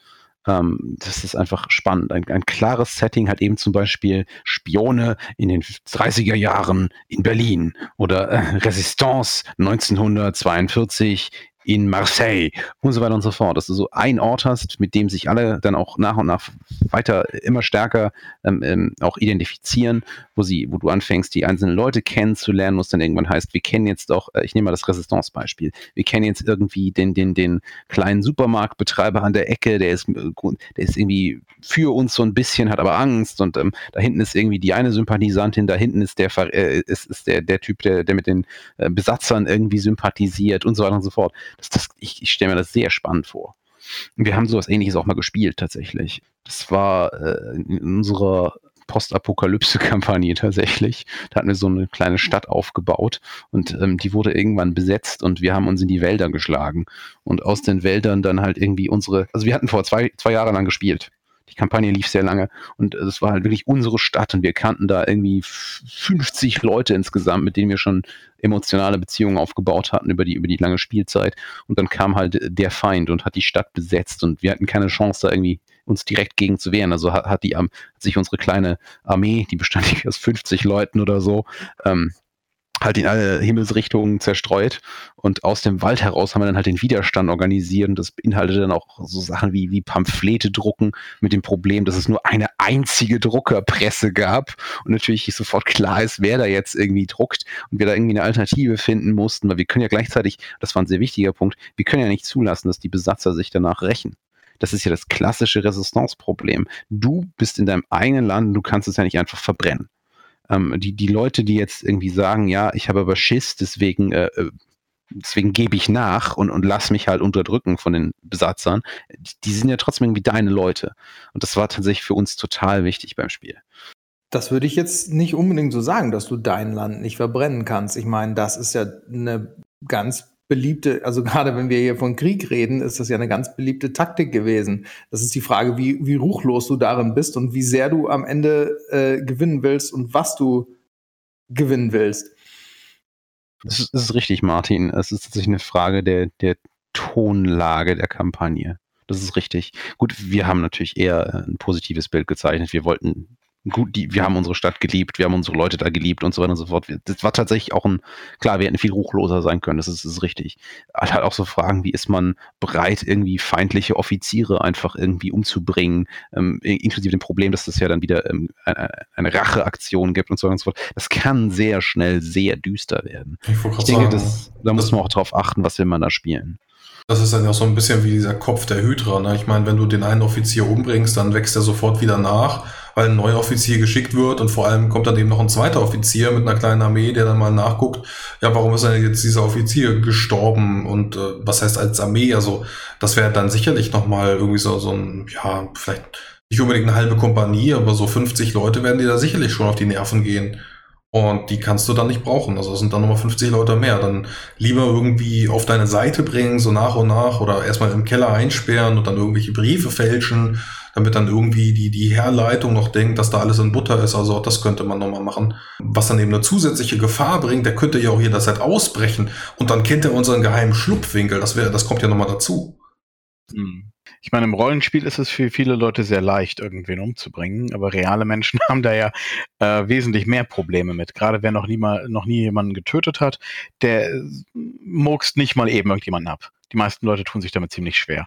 Ähm, das ist einfach spannend. Ein, ein, klares Setting hat eben zum Beispiel Spione in den 30er Jahren in Berlin oder äh, Resistance 1942 in Marseille und so weiter und so fort. Dass du so einen Ort hast, mit dem sich alle dann auch nach und nach weiter immer stärker ähm, ähm, auch identifizieren, wo sie, wo du anfängst, die einzelnen Leute kennenzulernen, wo es dann irgendwann heißt, wir kennen jetzt doch, äh, ich nehme mal das Resistance-Beispiel, wir kennen jetzt irgendwie den, den, den kleinen Supermarktbetreiber an der Ecke, der ist, äh, der ist irgendwie für uns so ein bisschen, hat aber Angst und ähm, da hinten ist irgendwie die eine Sympathisantin, da hinten ist der, äh, ist, ist der, der Typ, der, der mit den äh, Besatzern irgendwie sympathisiert und so weiter und so fort. Das, das, ich, ich stelle mir das sehr spannend vor. Wir haben sowas ähnliches auch mal gespielt tatsächlich. Das war äh, in unserer Postapokalypse-Kampagne tatsächlich. Da hatten wir so eine kleine Stadt aufgebaut und ähm, die wurde irgendwann besetzt und wir haben uns in die Wälder geschlagen und aus den Wäldern dann halt irgendwie unsere, also wir hatten vor zwei, zwei Jahre lang gespielt die Kampagne lief sehr lange und es war halt wirklich unsere Stadt und wir kannten da irgendwie 50 Leute insgesamt, mit denen wir schon emotionale Beziehungen aufgebaut hatten über die, über die lange Spielzeit. Und dann kam halt der Feind und hat die Stadt besetzt und wir hatten keine Chance, da irgendwie uns direkt gegen zu wehren. Also hat, hat die hat sich unsere kleine Armee, die bestand aus 50 Leuten oder so, ähm, halt in alle Himmelsrichtungen zerstreut. Und aus dem Wald heraus haben wir dann halt den Widerstand organisiert. Und das beinhaltete dann auch so Sachen wie, wie Pamphlete drucken mit dem Problem, dass es nur eine einzige Druckerpresse gab. Und natürlich sofort klar ist, wer da jetzt irgendwie druckt und wir da irgendwie eine Alternative finden mussten, weil wir können ja gleichzeitig, das war ein sehr wichtiger Punkt, wir können ja nicht zulassen, dass die Besatzer sich danach rächen. Das ist ja das klassische Resistance-Problem. Du bist in deinem eigenen Land, du kannst es ja nicht einfach verbrennen ähm, die, die Leute, die jetzt irgendwie sagen, ja, ich habe aber Schiss, deswegen, äh, äh deswegen gebe ich nach und, und lass mich halt unterdrücken von den Besatzern, die, die sind ja trotzdem irgendwie deine Leute. Und das war tatsächlich für uns total wichtig beim Spiel. Das würde ich jetzt nicht unbedingt so sagen, dass du dein Land nicht verbrennen kannst. Ich meine, das ist ja eine ganz beliebte, also gerade wenn wir hier von Krieg reden, ist das ja eine ganz beliebte Taktik gewesen. Das ist die Frage, wie, wie ruchlos du darin bist und wie sehr du am Ende äh, gewinnen willst und was du gewinnen willst. Das ist, das ist richtig, Martin. Es ist tatsächlich eine Frage der, der Tonlage der Kampagne. Das ist richtig. Gut, wir haben natürlich eher ein positives Bild gezeichnet. Wir wollten gut, die, wir haben unsere Stadt geliebt, wir haben unsere Leute da geliebt und so weiter und so fort. Das war tatsächlich auch ein, klar, wir hätten viel ruchloser sein können, das ist, ist richtig. Aber halt auch so Fragen, wie ist man bereit, irgendwie feindliche Offiziere einfach irgendwie umzubringen, ähm, inklusive dem Problem, dass das ja dann wieder ähm, eine, eine Racheaktion gibt und so weiter und so fort. Das kann sehr schnell sehr düster werden. Ich, ich denke, das, da muss man auch drauf achten, was will man da spielen. Das ist dann ja so ein bisschen wie dieser Kopf der Hydra. Ne? Ich meine, wenn du den einen Offizier umbringst, dann wächst er sofort wieder nach, weil ein neuer Offizier geschickt wird und vor allem kommt dann eben noch ein zweiter Offizier mit einer kleinen Armee, der dann mal nachguckt, ja, warum ist denn jetzt dieser Offizier gestorben und äh, was heißt als Armee? Also das wäre dann sicherlich nochmal irgendwie so, so ein, ja, vielleicht nicht unbedingt eine halbe Kompanie, aber so 50 Leute werden dir da sicherlich schon auf die Nerven gehen. Und die kannst du dann nicht brauchen. Also sind dann nochmal 50 Leute mehr. Dann lieber irgendwie auf deine Seite bringen, so nach und nach, oder erstmal im Keller einsperren und dann irgendwelche Briefe fälschen, damit dann irgendwie die, die Herleitung noch denkt, dass da alles in Butter ist. Also auch das könnte man nochmal machen. Was dann eben eine zusätzliche Gefahr bringt, der könnte ja auch jederzeit ausbrechen. Und dann kennt er unseren geheimen Schlupfwinkel. Das wäre, das kommt ja nochmal dazu. Hm. Ich meine, im Rollenspiel ist es für viele Leute sehr leicht, irgendwen umzubringen, aber reale Menschen haben da ja äh, wesentlich mehr Probleme mit. Gerade wer noch nie mal, noch nie jemanden getötet hat, der murkst nicht mal eben irgendjemanden ab. Die meisten Leute tun sich damit ziemlich schwer.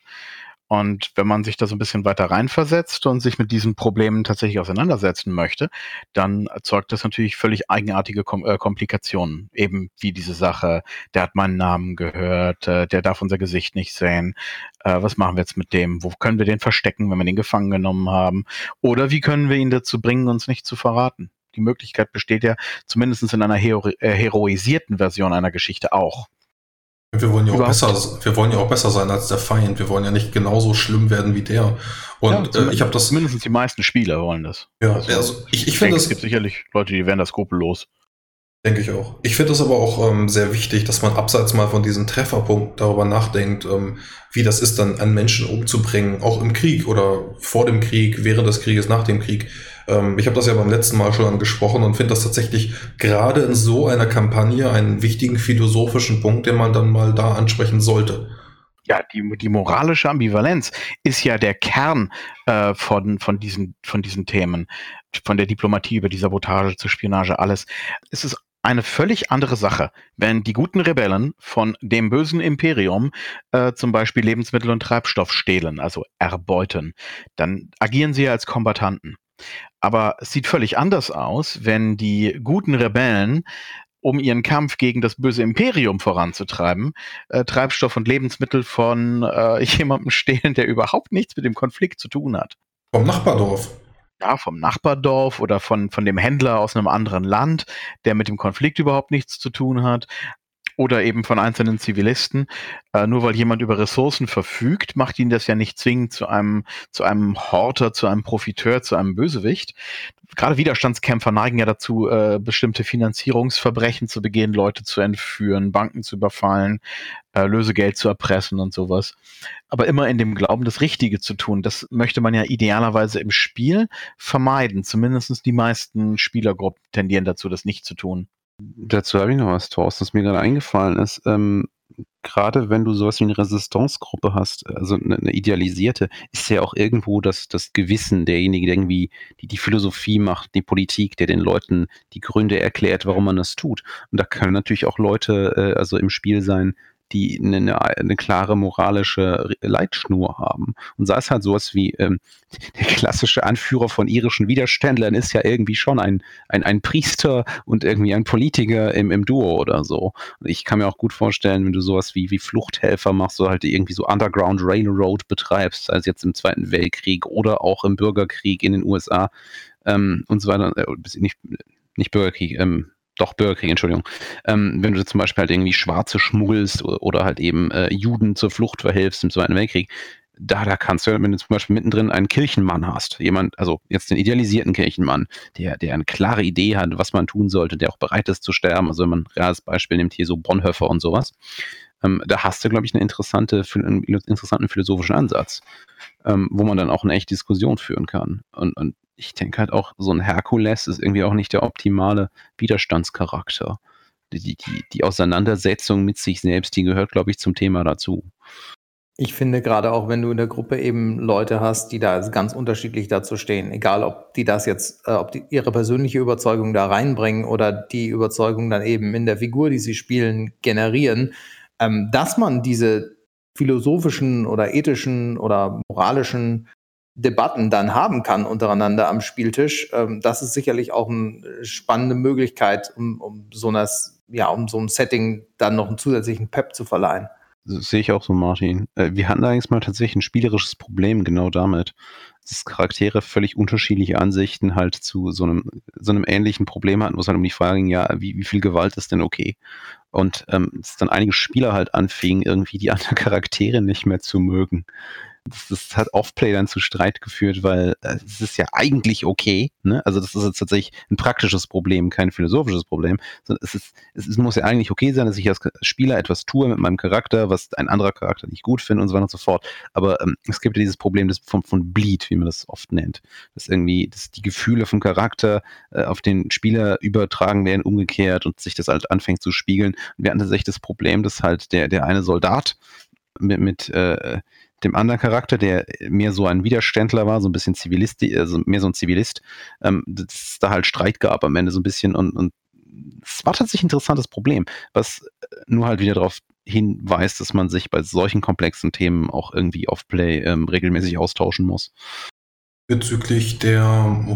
Und wenn man sich da so ein bisschen weiter reinversetzt und sich mit diesen Problemen tatsächlich auseinandersetzen möchte, dann erzeugt das natürlich völlig eigenartige Kom äh, Komplikationen. Eben wie diese Sache, der hat meinen Namen gehört, äh, der darf unser Gesicht nicht sehen. Äh, was machen wir jetzt mit dem? Wo können wir den verstecken, wenn wir den gefangen genommen haben? Oder wie können wir ihn dazu bringen, uns nicht zu verraten? Die Möglichkeit besteht ja zumindest in einer hero äh, heroisierten Version einer Geschichte auch. Wir wollen ja auch besser, wir wollen ja auch besser sein als der Feind. Wir wollen ja nicht genauso schlimm werden wie der. Und ja, äh, ich habe das. Zumindest die meisten Spieler wollen das. Ja, also, also ich, ich finde Es gibt sicherlich Leute, die werden das skrupellos. Denke ich auch. Ich finde es aber auch ähm, sehr wichtig, dass man abseits mal von diesem Trefferpunkt darüber nachdenkt, ähm, wie das ist, dann einen Menschen umzubringen, auch im Krieg oder vor dem Krieg, während des Krieges, nach dem Krieg. Ähm, ich habe das ja beim letzten Mal schon angesprochen und finde das tatsächlich gerade in so einer Kampagne einen wichtigen philosophischen Punkt, den man dann mal da ansprechen sollte. Ja, die, die moralische Ambivalenz ist ja der Kern äh, von, von, diesen, von diesen Themen, von der Diplomatie über die Sabotage zur Spionage, alles. Es ist eine völlig andere Sache, wenn die guten Rebellen von dem bösen Imperium äh, zum Beispiel Lebensmittel und Treibstoff stehlen, also erbeuten, dann agieren sie als Kombatanten. Aber es sieht völlig anders aus, wenn die guten Rebellen um ihren Kampf gegen das böse Imperium voranzutreiben, äh, Treibstoff und Lebensmittel von äh, jemandem stehlen, der überhaupt nichts mit dem Konflikt zu tun hat. Vom Nachbardorf ja, vom Nachbardorf oder von, von dem Händler aus einem anderen Land, der mit dem Konflikt überhaupt nichts zu tun hat. Oder eben von einzelnen Zivilisten. Äh, nur weil jemand über Ressourcen verfügt, macht ihn das ja nicht zwingend zu einem, zu einem Horter, zu einem Profiteur, zu einem Bösewicht. Gerade Widerstandskämpfer neigen ja dazu, äh, bestimmte Finanzierungsverbrechen zu begehen, Leute zu entführen, Banken zu überfallen, äh, Lösegeld zu erpressen und sowas. Aber immer in dem Glauben, das Richtige zu tun. Das möchte man ja idealerweise im Spiel vermeiden. Zumindest die meisten Spielergruppen tendieren dazu, das nicht zu tun. Dazu habe ich noch was, Thorsten, das mir gerade eingefallen ist. Ähm, gerade wenn du sowas wie eine Resistance-Gruppe hast, also eine, eine, idealisierte, ist ja auch irgendwo das, das Gewissen derjenige, der irgendwie die, die Philosophie macht, die Politik, der den Leuten die Gründe erklärt, warum man das tut. Und da können natürlich auch Leute äh, also im Spiel sein, die eine, eine klare moralische Leitschnur haben. Und sei es halt sowas wie ähm, der klassische Anführer von irischen Widerständlern ist ja irgendwie schon ein, ein, ein Priester und irgendwie ein Politiker im, im Duo oder so. Und ich kann mir auch gut vorstellen, wenn du sowas wie, wie Fluchthelfer machst, so halt irgendwie so Underground Railroad betreibst, es jetzt im Zweiten Weltkrieg oder auch im Bürgerkrieg in den USA ähm, und so weiter, äh, nicht, nicht Bürgerkrieg, ähm, doch Bürgerkrieg, Entschuldigung. Ähm, wenn du zum Beispiel halt irgendwie Schwarze schmuggelst oder, oder halt eben äh, Juden zur Flucht verhilfst im Zweiten Weltkrieg, da, da kannst du, wenn du zum Beispiel mittendrin einen Kirchenmann hast, jemand, also jetzt den idealisierten Kirchenmann, der, der eine klare Idee hat, was man tun sollte, der auch bereit ist zu sterben, also wenn man ja, das Beispiel nimmt, hier so Bonhoeffer und sowas, ähm, da hast du, glaube ich, eine interessante, einen interessanten philosophischen Ansatz, ähm, wo man dann auch eine echte Diskussion führen kann. Und, und ich denke halt auch, so ein Herkules ist irgendwie auch nicht der optimale Widerstandscharakter. Die, die, die Auseinandersetzung mit sich selbst, die gehört, glaube ich, zum Thema dazu. Ich finde gerade auch, wenn du in der Gruppe eben Leute hast, die da ganz unterschiedlich dazu stehen, egal ob die das jetzt, äh, ob die ihre persönliche Überzeugung da reinbringen oder die Überzeugung dann eben in der Figur, die sie spielen, generieren, ähm, dass man diese philosophischen oder ethischen oder moralischen Debatten dann haben kann untereinander am Spieltisch. Ähm, das ist sicherlich auch eine spannende Möglichkeit, um, um so einer, ja, um so einem Setting dann noch einen zusätzlichen Pep zu verleihen. Das sehe ich auch so, Martin. Äh, wir hatten allerdings mal tatsächlich ein spielerisches Problem genau damit, dass Charaktere völlig unterschiedliche Ansichten halt zu so einem, so einem ähnlichen Problem hatten, wo es halt um die Frage ging, ja, wie, wie viel Gewalt ist denn okay? Und ähm, dass dann einige Spieler halt anfingen, irgendwie die anderen Charaktere nicht mehr zu mögen das, das hat Offplay dann zu Streit geführt, weil äh, es ist ja eigentlich okay. Ne? Also das ist jetzt tatsächlich ein praktisches Problem, kein philosophisches Problem. Es, ist, es, muss ja eigentlich okay sein, dass ich als Spieler etwas tue mit meinem Charakter, was ein anderer Charakter nicht gut findet und so weiter und so fort. Aber ähm, es gibt ja dieses Problem des, von, von Bleed, wie man das oft nennt. Dass irgendwie dass die Gefühle vom Charakter äh, auf den Spieler übertragen werden, umgekehrt und sich das halt anfängt zu spiegeln. Und wir hatten tatsächlich das Problem, dass halt der, der eine Soldat mit, mit äh, dem anderen Charakter, der mehr so ein Widerständler war, so ein bisschen Zivilist, also mehr so ein Zivilist, ähm, dass es da halt Streit gab am Ende so ein bisschen und, und es war tatsächlich ein interessantes Problem, was nur halt wieder darauf hinweist, dass man sich bei solchen komplexen Themen auch irgendwie auf Play ähm, regelmäßig austauschen muss. Bezüglich der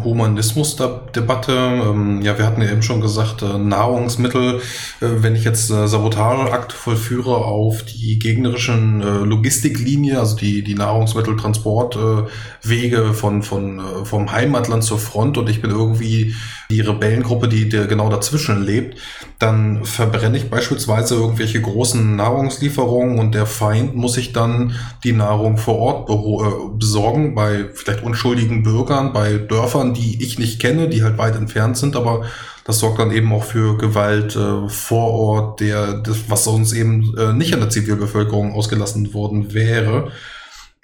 Humanismusdebatte, ähm, ja, wir hatten ja eben schon gesagt, äh, Nahrungsmittel, äh, wenn ich jetzt äh, Sabotageakt vollführe auf die gegnerischen äh, Logistiklinie, also die, die Nahrungsmitteltransportwege von, von, vom Heimatland zur Front und ich bin irgendwie die Rebellengruppe, die, die genau dazwischen lebt, dann verbrenne ich beispielsweise irgendwelche großen Nahrungslieferungen und der Feind muss sich dann die Nahrung vor Ort äh, besorgen bei vielleicht unschuldigen Bürgern, bei Dörfern, die ich nicht kenne, die halt weit entfernt sind, aber das sorgt dann eben auch für Gewalt äh, vor Ort, der, das, was sonst eben äh, nicht an der Zivilbevölkerung ausgelassen worden wäre.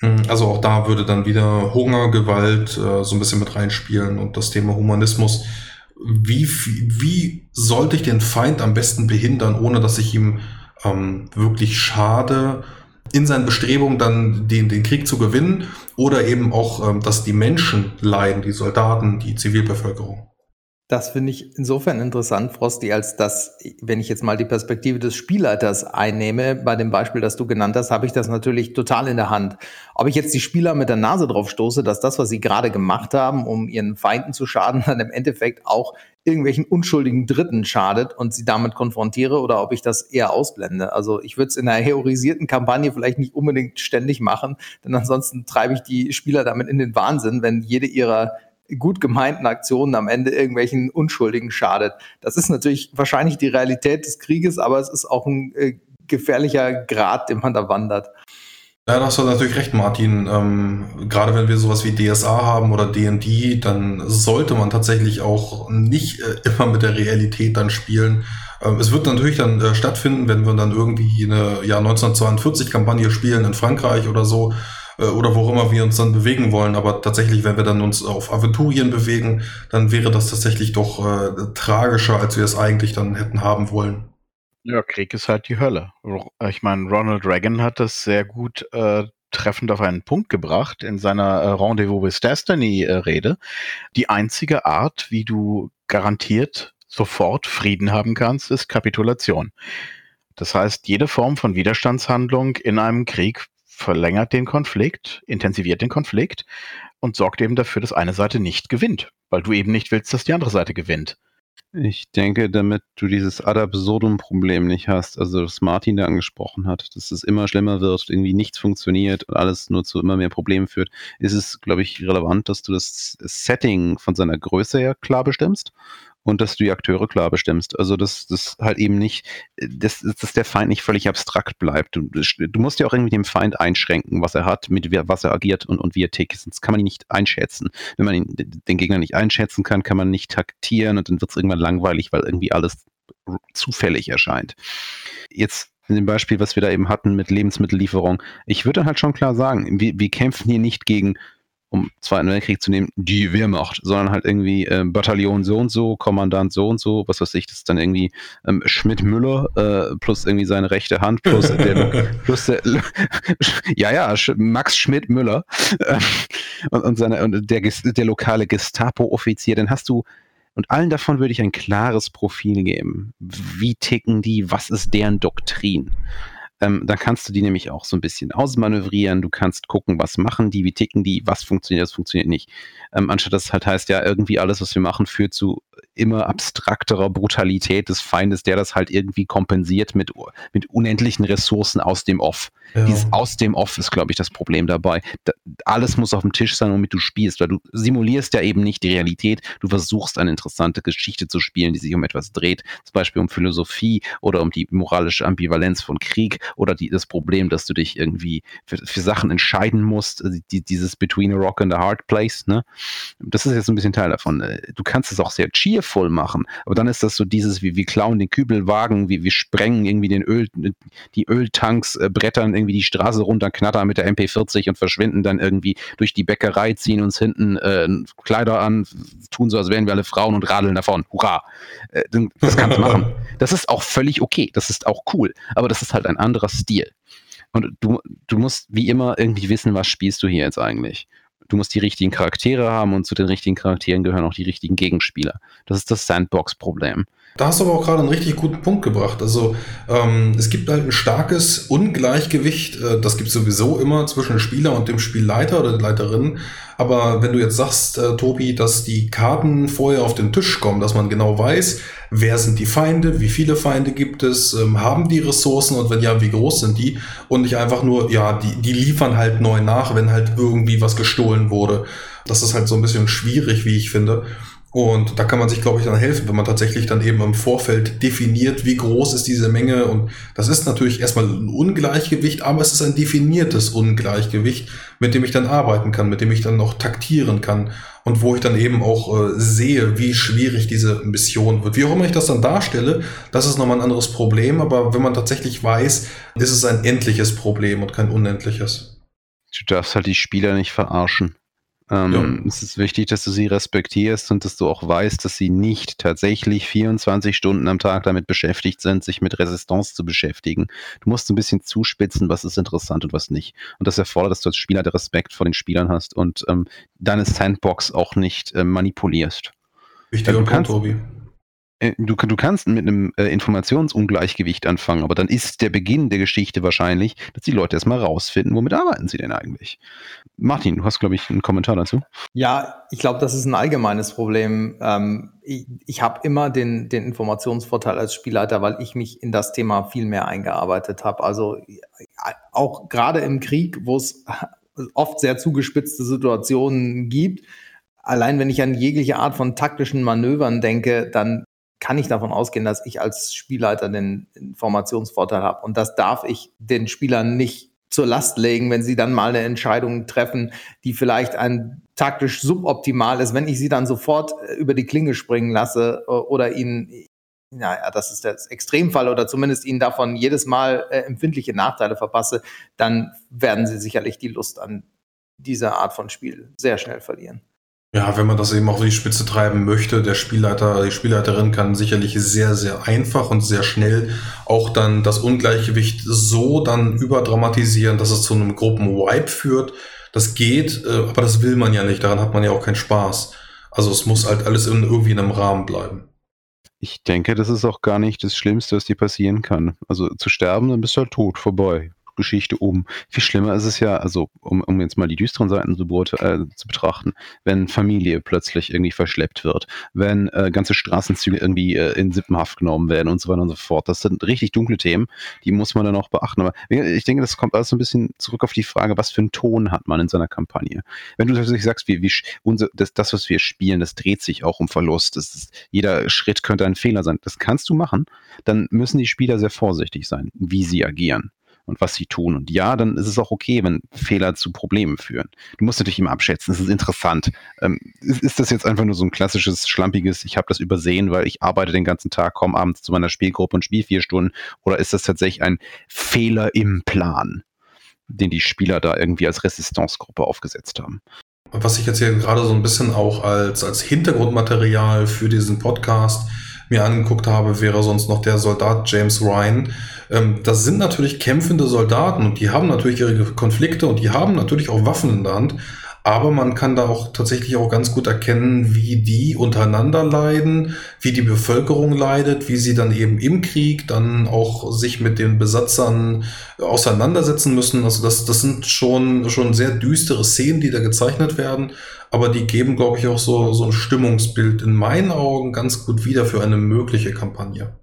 Hm, also auch da würde dann wieder Hunger, Gewalt äh, so ein bisschen mit reinspielen und das Thema Humanismus wie, wie sollte ich den Feind am besten behindern, ohne dass ich ihm ähm, wirklich schade, in seinen Bestrebungen dann den, den Krieg zu gewinnen oder eben auch, ähm, dass die Menschen leiden, die Soldaten, die Zivilbevölkerung. Das finde ich insofern interessant, Frosty, als dass, wenn ich jetzt mal die Perspektive des Spielleiters einnehme, bei dem Beispiel, das du genannt hast, habe ich das natürlich total in der Hand. Ob ich jetzt die Spieler mit der Nase drauf stoße, dass das, was sie gerade gemacht haben, um ihren Feinden zu schaden, dann im Endeffekt auch irgendwelchen unschuldigen Dritten schadet und sie damit konfrontiere oder ob ich das eher ausblende. Also ich würde es in einer heroisierten Kampagne vielleicht nicht unbedingt ständig machen, denn ansonsten treibe ich die Spieler damit in den Wahnsinn, wenn jede ihrer gut gemeinten Aktionen am Ende irgendwelchen Unschuldigen schadet. Das ist natürlich wahrscheinlich die Realität des Krieges, aber es ist auch ein äh, gefährlicher Grad, den man da wandert. Ja, da hast du natürlich recht, Martin. Ähm, gerade wenn wir sowas wie DSA haben oder D&D, dann sollte man tatsächlich auch nicht äh, immer mit der Realität dann spielen. Ähm, es wird natürlich dann äh, stattfinden, wenn wir dann irgendwie eine Jahr 1942 Kampagne spielen in Frankreich oder so oder wo immer wir uns dann bewegen wollen. Aber tatsächlich, wenn wir dann uns auf Aventurien bewegen, dann wäre das tatsächlich doch äh, tragischer, als wir es eigentlich dann hätten haben wollen. Ja, Krieg ist halt die Hölle. Ich meine, Ronald Reagan hat das sehr gut äh, treffend auf einen Punkt gebracht in seiner äh, Rendezvous with Destiny-Rede. Äh, die einzige Art, wie du garantiert sofort Frieden haben kannst, ist Kapitulation. Das heißt, jede Form von Widerstandshandlung in einem Krieg verlängert den Konflikt, intensiviert den Konflikt und sorgt eben dafür, dass eine Seite nicht gewinnt, weil du eben nicht willst, dass die andere Seite gewinnt. Ich denke, damit du dieses ad absurdum Problem nicht hast, also das Martin da angesprochen hat, dass es immer schlimmer wird, irgendwie nichts funktioniert und alles nur zu immer mehr Problemen führt, ist es, glaube ich, relevant, dass du das Setting von seiner Größe her klar bestimmst und dass du die Akteure klar bestimmst. Also dass das halt eben nicht, dass, dass der Feind nicht völlig abstrakt bleibt. Du, du musst ja auch irgendwie dem Feind einschränken, was er hat, mit was er agiert und, und wie er tickt. Sonst kann man ihn nicht einschätzen. Wenn man ihn, den Gegner nicht einschätzen kann, kann man nicht taktieren und dann wird es irgendwann langweilig, weil irgendwie alles zufällig erscheint. Jetzt in dem Beispiel, was wir da eben hatten mit Lebensmittellieferung, ich würde halt schon klar sagen, wir, wir kämpfen hier nicht gegen um Zweiten Weltkrieg zu nehmen, die Wehrmacht, sondern halt irgendwie äh, Bataillon so und so, Kommandant so und so, was weiß ich, das ist dann irgendwie ähm, Schmidt-Müller äh, plus irgendwie seine rechte Hand plus der, plus der, ja, ja, Max Schmidt-Müller äh, und, und, seine, und der, der lokale Gestapo-Offizier, dann hast du und allen davon würde ich ein klares Profil geben. Wie ticken die? Was ist deren Doktrin? Ähm, dann kannst du die nämlich auch so ein bisschen ausmanövrieren. Du kannst gucken, was machen die, wie ticken die, was funktioniert, was funktioniert nicht. Ähm, anstatt dass es halt heißt, ja, irgendwie alles, was wir machen, führt zu immer abstrakterer Brutalität des Feindes, der das halt irgendwie kompensiert mit, mit unendlichen Ressourcen aus dem Off. Ja. Dieses aus dem Off ist, glaube ich, das Problem dabei. Da, alles muss auf dem Tisch sein, womit du spielst, weil du simulierst ja eben nicht die Realität. Du versuchst eine interessante Geschichte zu spielen, die sich um etwas dreht, zum Beispiel um Philosophie oder um die moralische Ambivalenz von Krieg oder die, das Problem, dass du dich irgendwie für, für Sachen entscheiden musst, also die, dieses Between a Rock and a Hard Place. Ne? Das ist jetzt ein bisschen Teil davon. Äh, du kannst es auch sehr cheerful machen, aber dann ist das so dieses, wie wir klauen den Kübelwagen, wie wir sprengen irgendwie den Öl, die Öltanks, äh, brettern irgendwie die Straße runter, knattern mit der MP40 und verschwinden dann irgendwie durch die Bäckerei, ziehen uns hinten äh, Kleider an, tun so, als wären wir alle Frauen und radeln davon. Hurra! Äh, das kannst du machen. Das ist auch völlig okay. Das ist auch cool. Aber das ist halt ein anderer Stil. Und du, du musst wie immer irgendwie wissen, was spielst du hier jetzt eigentlich Du musst die richtigen Charaktere haben und zu den richtigen Charakteren gehören auch die richtigen Gegenspieler. Das ist das Sandbox-Problem. Da hast du aber auch gerade einen richtig guten Punkt gebracht. Also ähm, es gibt halt ein starkes Ungleichgewicht, äh, das gibt es sowieso immer zwischen Spieler und dem Spielleiter oder der Leiterin. Aber wenn du jetzt sagst, äh, Tobi, dass die Karten vorher auf den Tisch kommen, dass man genau weiß, wer sind die Feinde, wie viele Feinde gibt es, ähm, haben die Ressourcen und wenn ja, wie groß sind die? Und nicht einfach nur, ja, die, die liefern halt neu nach, wenn halt irgendwie was gestohlen wurde. Das ist halt so ein bisschen schwierig, wie ich finde. Und da kann man sich, glaube ich, dann helfen, wenn man tatsächlich dann eben im Vorfeld definiert, wie groß ist diese Menge. Und das ist natürlich erstmal ein Ungleichgewicht, aber es ist ein definiertes Ungleichgewicht, mit dem ich dann arbeiten kann, mit dem ich dann noch taktieren kann und wo ich dann eben auch äh, sehe, wie schwierig diese Mission wird. Wie auch immer ich das dann darstelle, das ist nochmal ein anderes Problem. Aber wenn man tatsächlich weiß, ist es ein endliches Problem und kein unendliches. Du darfst halt die Spieler nicht verarschen. Ähm, ja. Es ist wichtig, dass du sie respektierst und dass du auch weißt, dass sie nicht tatsächlich 24 Stunden am Tag damit beschäftigt sind, sich mit Resistance zu beschäftigen. Du musst ein bisschen zuspitzen, was ist interessant und was nicht. Und das erfordert, dass du als Spieler der Respekt vor den Spielern hast und ähm, deine Sandbox auch nicht äh, manipulierst. Wichtiger Punkt, Tobi. Äh, du, du kannst mit einem äh, Informationsungleichgewicht anfangen, aber dann ist der Beginn der Geschichte wahrscheinlich, dass die Leute erstmal rausfinden, womit arbeiten sie denn eigentlich. Martin, du hast, glaube ich, einen Kommentar dazu. Ja, ich glaube, das ist ein allgemeines Problem. Ähm, ich ich habe immer den, den Informationsvorteil als Spielleiter, weil ich mich in das Thema viel mehr eingearbeitet habe. Also äh, auch gerade im Krieg, wo es oft sehr zugespitzte Situationen gibt, allein wenn ich an jegliche Art von taktischen Manövern denke, dann kann ich davon ausgehen, dass ich als Spielleiter den Informationsvorteil habe. Und das darf ich den Spielern nicht zur Last legen, wenn sie dann mal eine Entscheidung treffen, die vielleicht ein taktisch suboptimal ist, wenn ich sie dann sofort äh, über die Klinge springen lasse äh, oder ihnen, naja, das ist der Extremfall oder zumindest ihnen davon jedes Mal äh, empfindliche Nachteile verpasse, dann werden sie sicherlich die Lust an dieser Art von Spiel sehr schnell verlieren. Ja, wenn man das eben auf die Spitze treiben möchte, der Spielleiter, die Spielleiterin kann sicherlich sehr, sehr einfach und sehr schnell auch dann das Ungleichgewicht so dann überdramatisieren, dass es zu einem Gruppenwipe führt. Das geht, äh, aber das will man ja nicht, daran hat man ja auch keinen Spaß. Also es muss halt alles in, irgendwie in einem Rahmen bleiben. Ich denke, das ist auch gar nicht das Schlimmste, was dir passieren kann. Also zu sterben, dann bist du halt tot, vorbei. Geschichte um. Viel schlimmer ist es ja, also um, um jetzt mal die düsteren Seiten zu, äh, zu betrachten, wenn Familie plötzlich irgendwie verschleppt wird, wenn äh, ganze Straßenzüge irgendwie äh, in Sippenhaft genommen werden und so weiter und so fort. Das sind richtig dunkle Themen, die muss man dann auch beachten. Aber ich denke, das kommt alles so ein bisschen zurück auf die Frage, was für einen Ton hat man in seiner Kampagne. Wenn du tatsächlich sagst, wie, wie unser, das, das, was wir spielen, das dreht sich auch um Verlust. Ist, jeder Schritt könnte ein Fehler sein. Das kannst du machen. Dann müssen die Spieler sehr vorsichtig sein, wie sie agieren und was sie tun. Und ja, dann ist es auch okay, wenn Fehler zu Problemen führen. Du musst natürlich immer abschätzen, es ist interessant. Ähm, ist, ist, das jetzt einfach nur so ein klassisches, schlampiges, ich habe das übersehen, weil ich arbeite den ganzen Tag, komme abends zu meiner Spielgruppe und spiele vier Stunden? Oder ist das tatsächlich ein Fehler im Plan, den die Spieler da irgendwie als Resistancegruppe aufgesetzt haben? Was ich jetzt hier gerade so ein bisschen auch als, als Hintergrundmaterial für diesen Podcast mir angeguckt habe, wäre sonst noch der Soldat James Ryan. Ähm, das sind natürlich kämpfende Soldaten und die haben natürlich ihre Konflikte und die haben natürlich auch Waffen in der Hand. Aber man kann da auch tatsächlich auch ganz gut erkennen, wie die untereinander leiden, wie die Bevölkerung leidet, wie sie dann eben im Krieg dann auch sich mit den Besatzern auseinandersetzen müssen. Also das, das sind schon, schon sehr düstere Szenen, die da gezeichnet werden. Aber die geben, glaube ich, auch so, so ein Stimmungsbild in meinen Augen ganz gut wieder für eine mögliche Kampagne.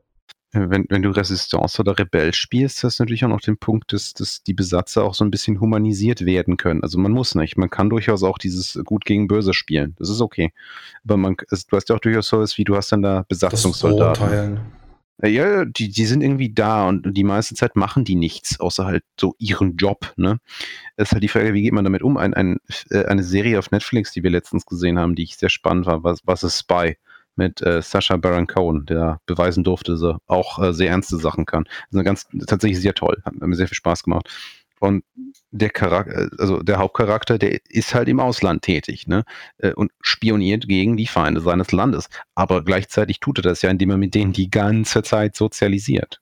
Wenn, wenn du Resistance oder Rebell spielst, hast du natürlich auch noch den Punkt, dass, dass die Besatzer auch so ein bisschen humanisiert werden können. Also man muss nicht. Man kann durchaus auch dieses Gut gegen Böse spielen. Das ist okay. Aber man, also du hast ja auch durchaus so was wie, du hast dann da Besatzungssoldaten. Ja, die, die sind irgendwie da und die meiste Zeit machen die nichts, außer halt so ihren Job. Ne? Es ist halt die Frage, wie geht man damit um? Ein, ein, äh, eine Serie auf Netflix, die wir letztens gesehen haben, die ich sehr spannend war, was, was ist Spy? Mit äh, Sascha Baron Cohen, der beweisen durfte, dass er auch äh, sehr ernste Sachen kann. Ist ganz tatsächlich sehr toll, hat mir sehr viel Spaß gemacht. Und der Charakter, also der Hauptcharakter, der ist halt im Ausland tätig, ne? Äh, und spioniert gegen die Feinde seines Landes. Aber gleichzeitig tut er das ja, indem er mit denen die ganze Zeit sozialisiert.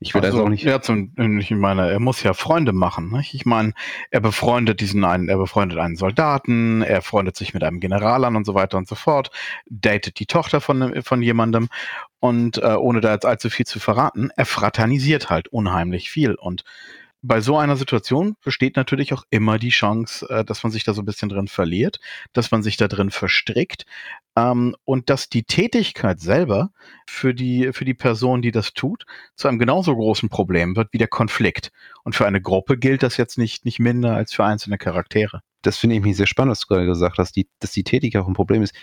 Ich will also, das auch nicht. Ja, zum, ich meine, er muss ja Freunde machen. Nicht? Ich meine, er befreundet diesen einen, er befreundet einen Soldaten, er freundet sich mit einem General an und so weiter und so fort, datet die Tochter von, von jemandem und äh, ohne da jetzt allzu viel zu verraten, er fraternisiert halt unheimlich viel und bei so einer Situation besteht natürlich auch immer die Chance, äh, dass man sich da so ein bisschen drin verliert, dass man sich da drin verstrickt ähm, und dass die Tätigkeit selber für die, für die Person, die das tut, zu einem genauso großen Problem wird wie der Konflikt. Und für eine Gruppe gilt das jetzt nicht, nicht minder als für einzelne Charaktere. Das finde ich mich sehr spannend, was du gerade gesagt hast, die, dass die Tätigkeit auch ein Problem ist.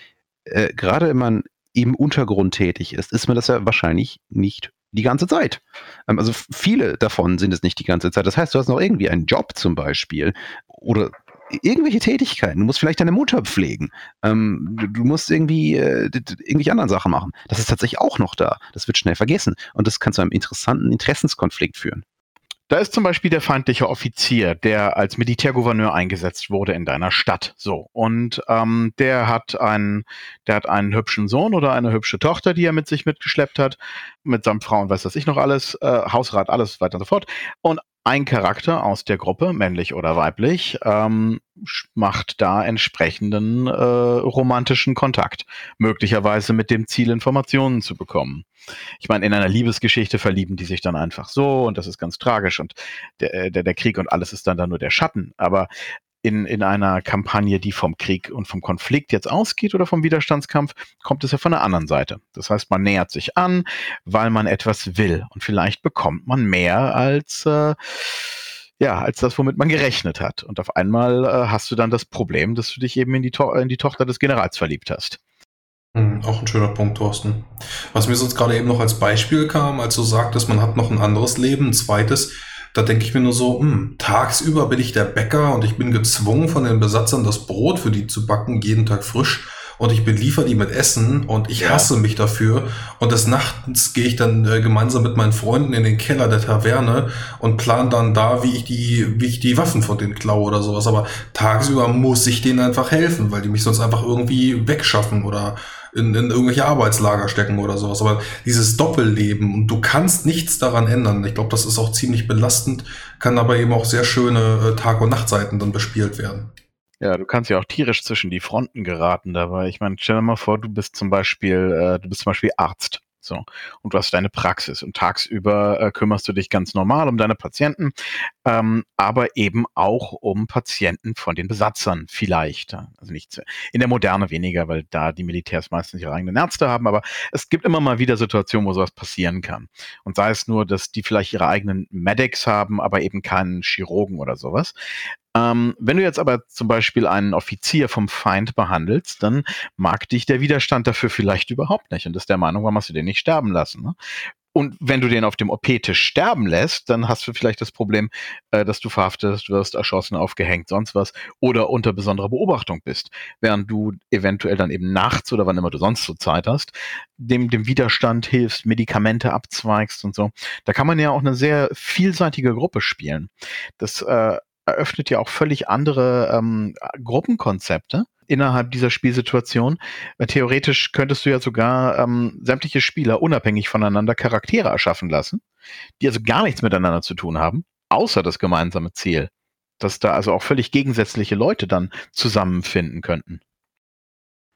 Äh, gerade wenn man im Untergrund tätig ist, ist man das ja wahrscheinlich nicht die ganze Zeit. Ähm, also viele davon sind es nicht die ganze Zeit. Das heißt, du hast noch irgendwie einen Job zum Beispiel oder irgendwelche Tätigkeiten. Du musst vielleicht deine Mutter pflegen. Ähm, du, musst irgendwie äh, irgendwelche anderen Sachen machen. Das ist tatsächlich auch noch da. Das wird schnell vergessen. Und das kann zu einem interessanten Interessenskonflikt führen. Da ist zum Beispiel der feindliche Offizier, der als Militärgouverneur eingesetzt wurde in deiner Stadt. So. Und ähm, der hat einen, der hat einen hübschen Sohn oder eine hübsche Tochter, die er mit sich mitgeschleppt hat, mit seinem Frau und weiß das ich noch alles, äh, Hausrat, alles weiter und so fort. Und ein Charakter aus der Gruppe, männlich oder weiblich, ähm, macht da entsprechenden äh, romantischen Kontakt. Möglicherweise mit dem Ziel, Informationen zu bekommen. Ich meine, in einer Liebesgeschichte verlieben die sich dann einfach so und das ist ganz tragisch und der, äh, der, der Krieg und alles ist dann da nur der Schatten. Aber in, in einer Kampagne, die vom Krieg und vom Konflikt jetzt ausgeht oder vom Widerstandskampf, kommt es ja von der anderen Seite. Das heißt, man nähert sich an, weil man etwas will und vielleicht bekommt man mehr als äh, ja, als das, womit man gerechnet hat. Und auf einmal äh, hast du dann das Problem, dass du dich eben in die, to in die Tochter des Generals verliebt hast. Hm, auch ein schöner Punkt, Thorsten. Was mir sonst gerade eben noch als Beispiel kam, als du sagtest, man hat noch ein anderes Leben, ein zweites, da denke ich mir nur so, hm, tagsüber bin ich der Bäcker und ich bin gezwungen von den Besatzern das Brot für die zu backen, jeden Tag frisch und ich beliefer die mit Essen und ich hasse mich dafür. Und des Nachts gehe ich dann äh, gemeinsam mit meinen Freunden in den Keller der Taverne und plan dann da, wie ich die, wie ich die Waffen von denen klaue oder sowas. Aber tagsüber muss ich denen einfach helfen, weil die mich sonst einfach irgendwie wegschaffen oder in, in irgendwelche Arbeitslager stecken oder sowas. Aber dieses Doppelleben und du kannst nichts daran ändern. Ich glaube, das ist auch ziemlich belastend, kann aber eben auch sehr schöne äh, Tag- und Nachtseiten dann bespielt werden. Ja, du kannst ja auch tierisch zwischen die Fronten geraten dabei. Ich meine, stell dir mal vor, du bist zum Beispiel, äh, du bist zum Beispiel Arzt. So. Und du hast deine Praxis und tagsüber äh, kümmerst du dich ganz normal um deine Patienten, ähm, aber eben auch um Patienten von den Besatzern vielleicht. Also nicht in der Moderne weniger, weil da die Militärs meistens ihre eigenen Ärzte haben, aber es gibt immer mal wieder Situationen, wo sowas passieren kann. Und sei es nur, dass die vielleicht ihre eigenen Medics haben, aber eben keinen Chirurgen oder sowas. Ähm, wenn du jetzt aber zum Beispiel einen Offizier vom Feind behandelst, dann mag dich der Widerstand dafür vielleicht überhaupt nicht und ist der Meinung, warum hast du den nicht sterben lassen? Ne? Und wenn du den auf dem OP-Tisch sterben lässt, dann hast du vielleicht das Problem, äh, dass du verhaftet wirst, erschossen, aufgehängt, sonst was, oder unter besonderer Beobachtung bist. Während du eventuell dann eben nachts oder wann immer du sonst so Zeit hast, dem, dem Widerstand hilfst, Medikamente abzweigst und so. Da kann man ja auch eine sehr vielseitige Gruppe spielen. Das äh, eröffnet ja auch völlig andere ähm, Gruppenkonzepte innerhalb dieser Spielsituation. Äh, theoretisch könntest du ja sogar ähm, sämtliche Spieler unabhängig voneinander Charaktere erschaffen lassen, die also gar nichts miteinander zu tun haben, außer das gemeinsame Ziel. Dass da also auch völlig gegensätzliche Leute dann zusammenfinden könnten.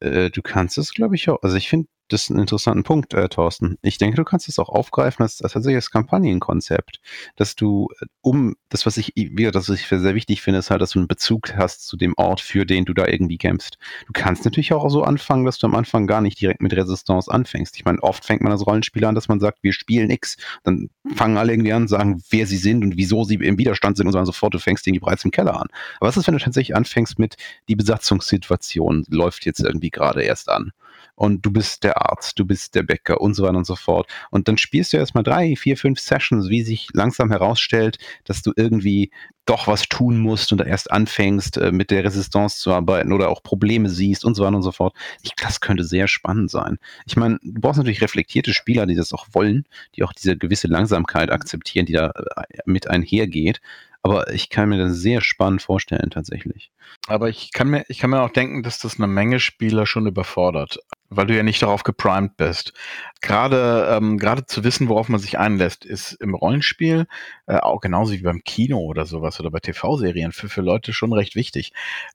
Äh, du kannst es, glaube ich, auch. Also ich finde, das ist ein interessanter Punkt, äh, Thorsten. Ich denke, du kannst es auch aufgreifen als, tatsächliches Kampagnenkonzept, dass du um das, was ich wieder, das was ich sehr wichtig finde, ist halt, dass du einen Bezug hast zu dem Ort, für den du da irgendwie kämpfst. Du kannst natürlich auch so anfangen, dass du am Anfang gar nicht direkt mit Resistance anfängst. Ich meine, oft fängt man als Rollenspieler an, dass man sagt, wir spielen X. Dann fangen alle irgendwie an, sagen, wer sie sind und wieso sie im Widerstand sind und so und so fort. Du fängst irgendwie bereits im Keller an. Aber was ist, wenn du tatsächlich anfängst mit die Besatzungssituation läuft jetzt irgendwie gerade erst an? Und du bist der Arzt, du bist der Bäcker und so weiter und so fort. Und dann spielst du erstmal drei, vier, fünf Sessions, wie sich langsam herausstellt, dass du irgendwie doch was tun musst und erst anfängst, äh, mit der Resistance zu arbeiten oder auch Probleme siehst und so weiter und so fort. Ich, das könnte sehr spannend sein. Ich meine, du brauchst natürlich reflektierte Spieler, die das auch wollen, die auch diese gewisse Langsamkeit akzeptieren, die da äh, mit einhergeht. Aber ich kann mir das sehr spannend vorstellen, tatsächlich. Aber ich kann mir, ich kann mir auch denken, dass das eine Menge Spieler schon überfordert, weil du ja nicht darauf geprimed bist. Gerade, ähm, gerade zu wissen, worauf man sich einlässt, ist im Rollenspiel, äh, auch genauso wie beim Kino oder sowas oder bei TV-Serien für, für Leute schon recht wichtig.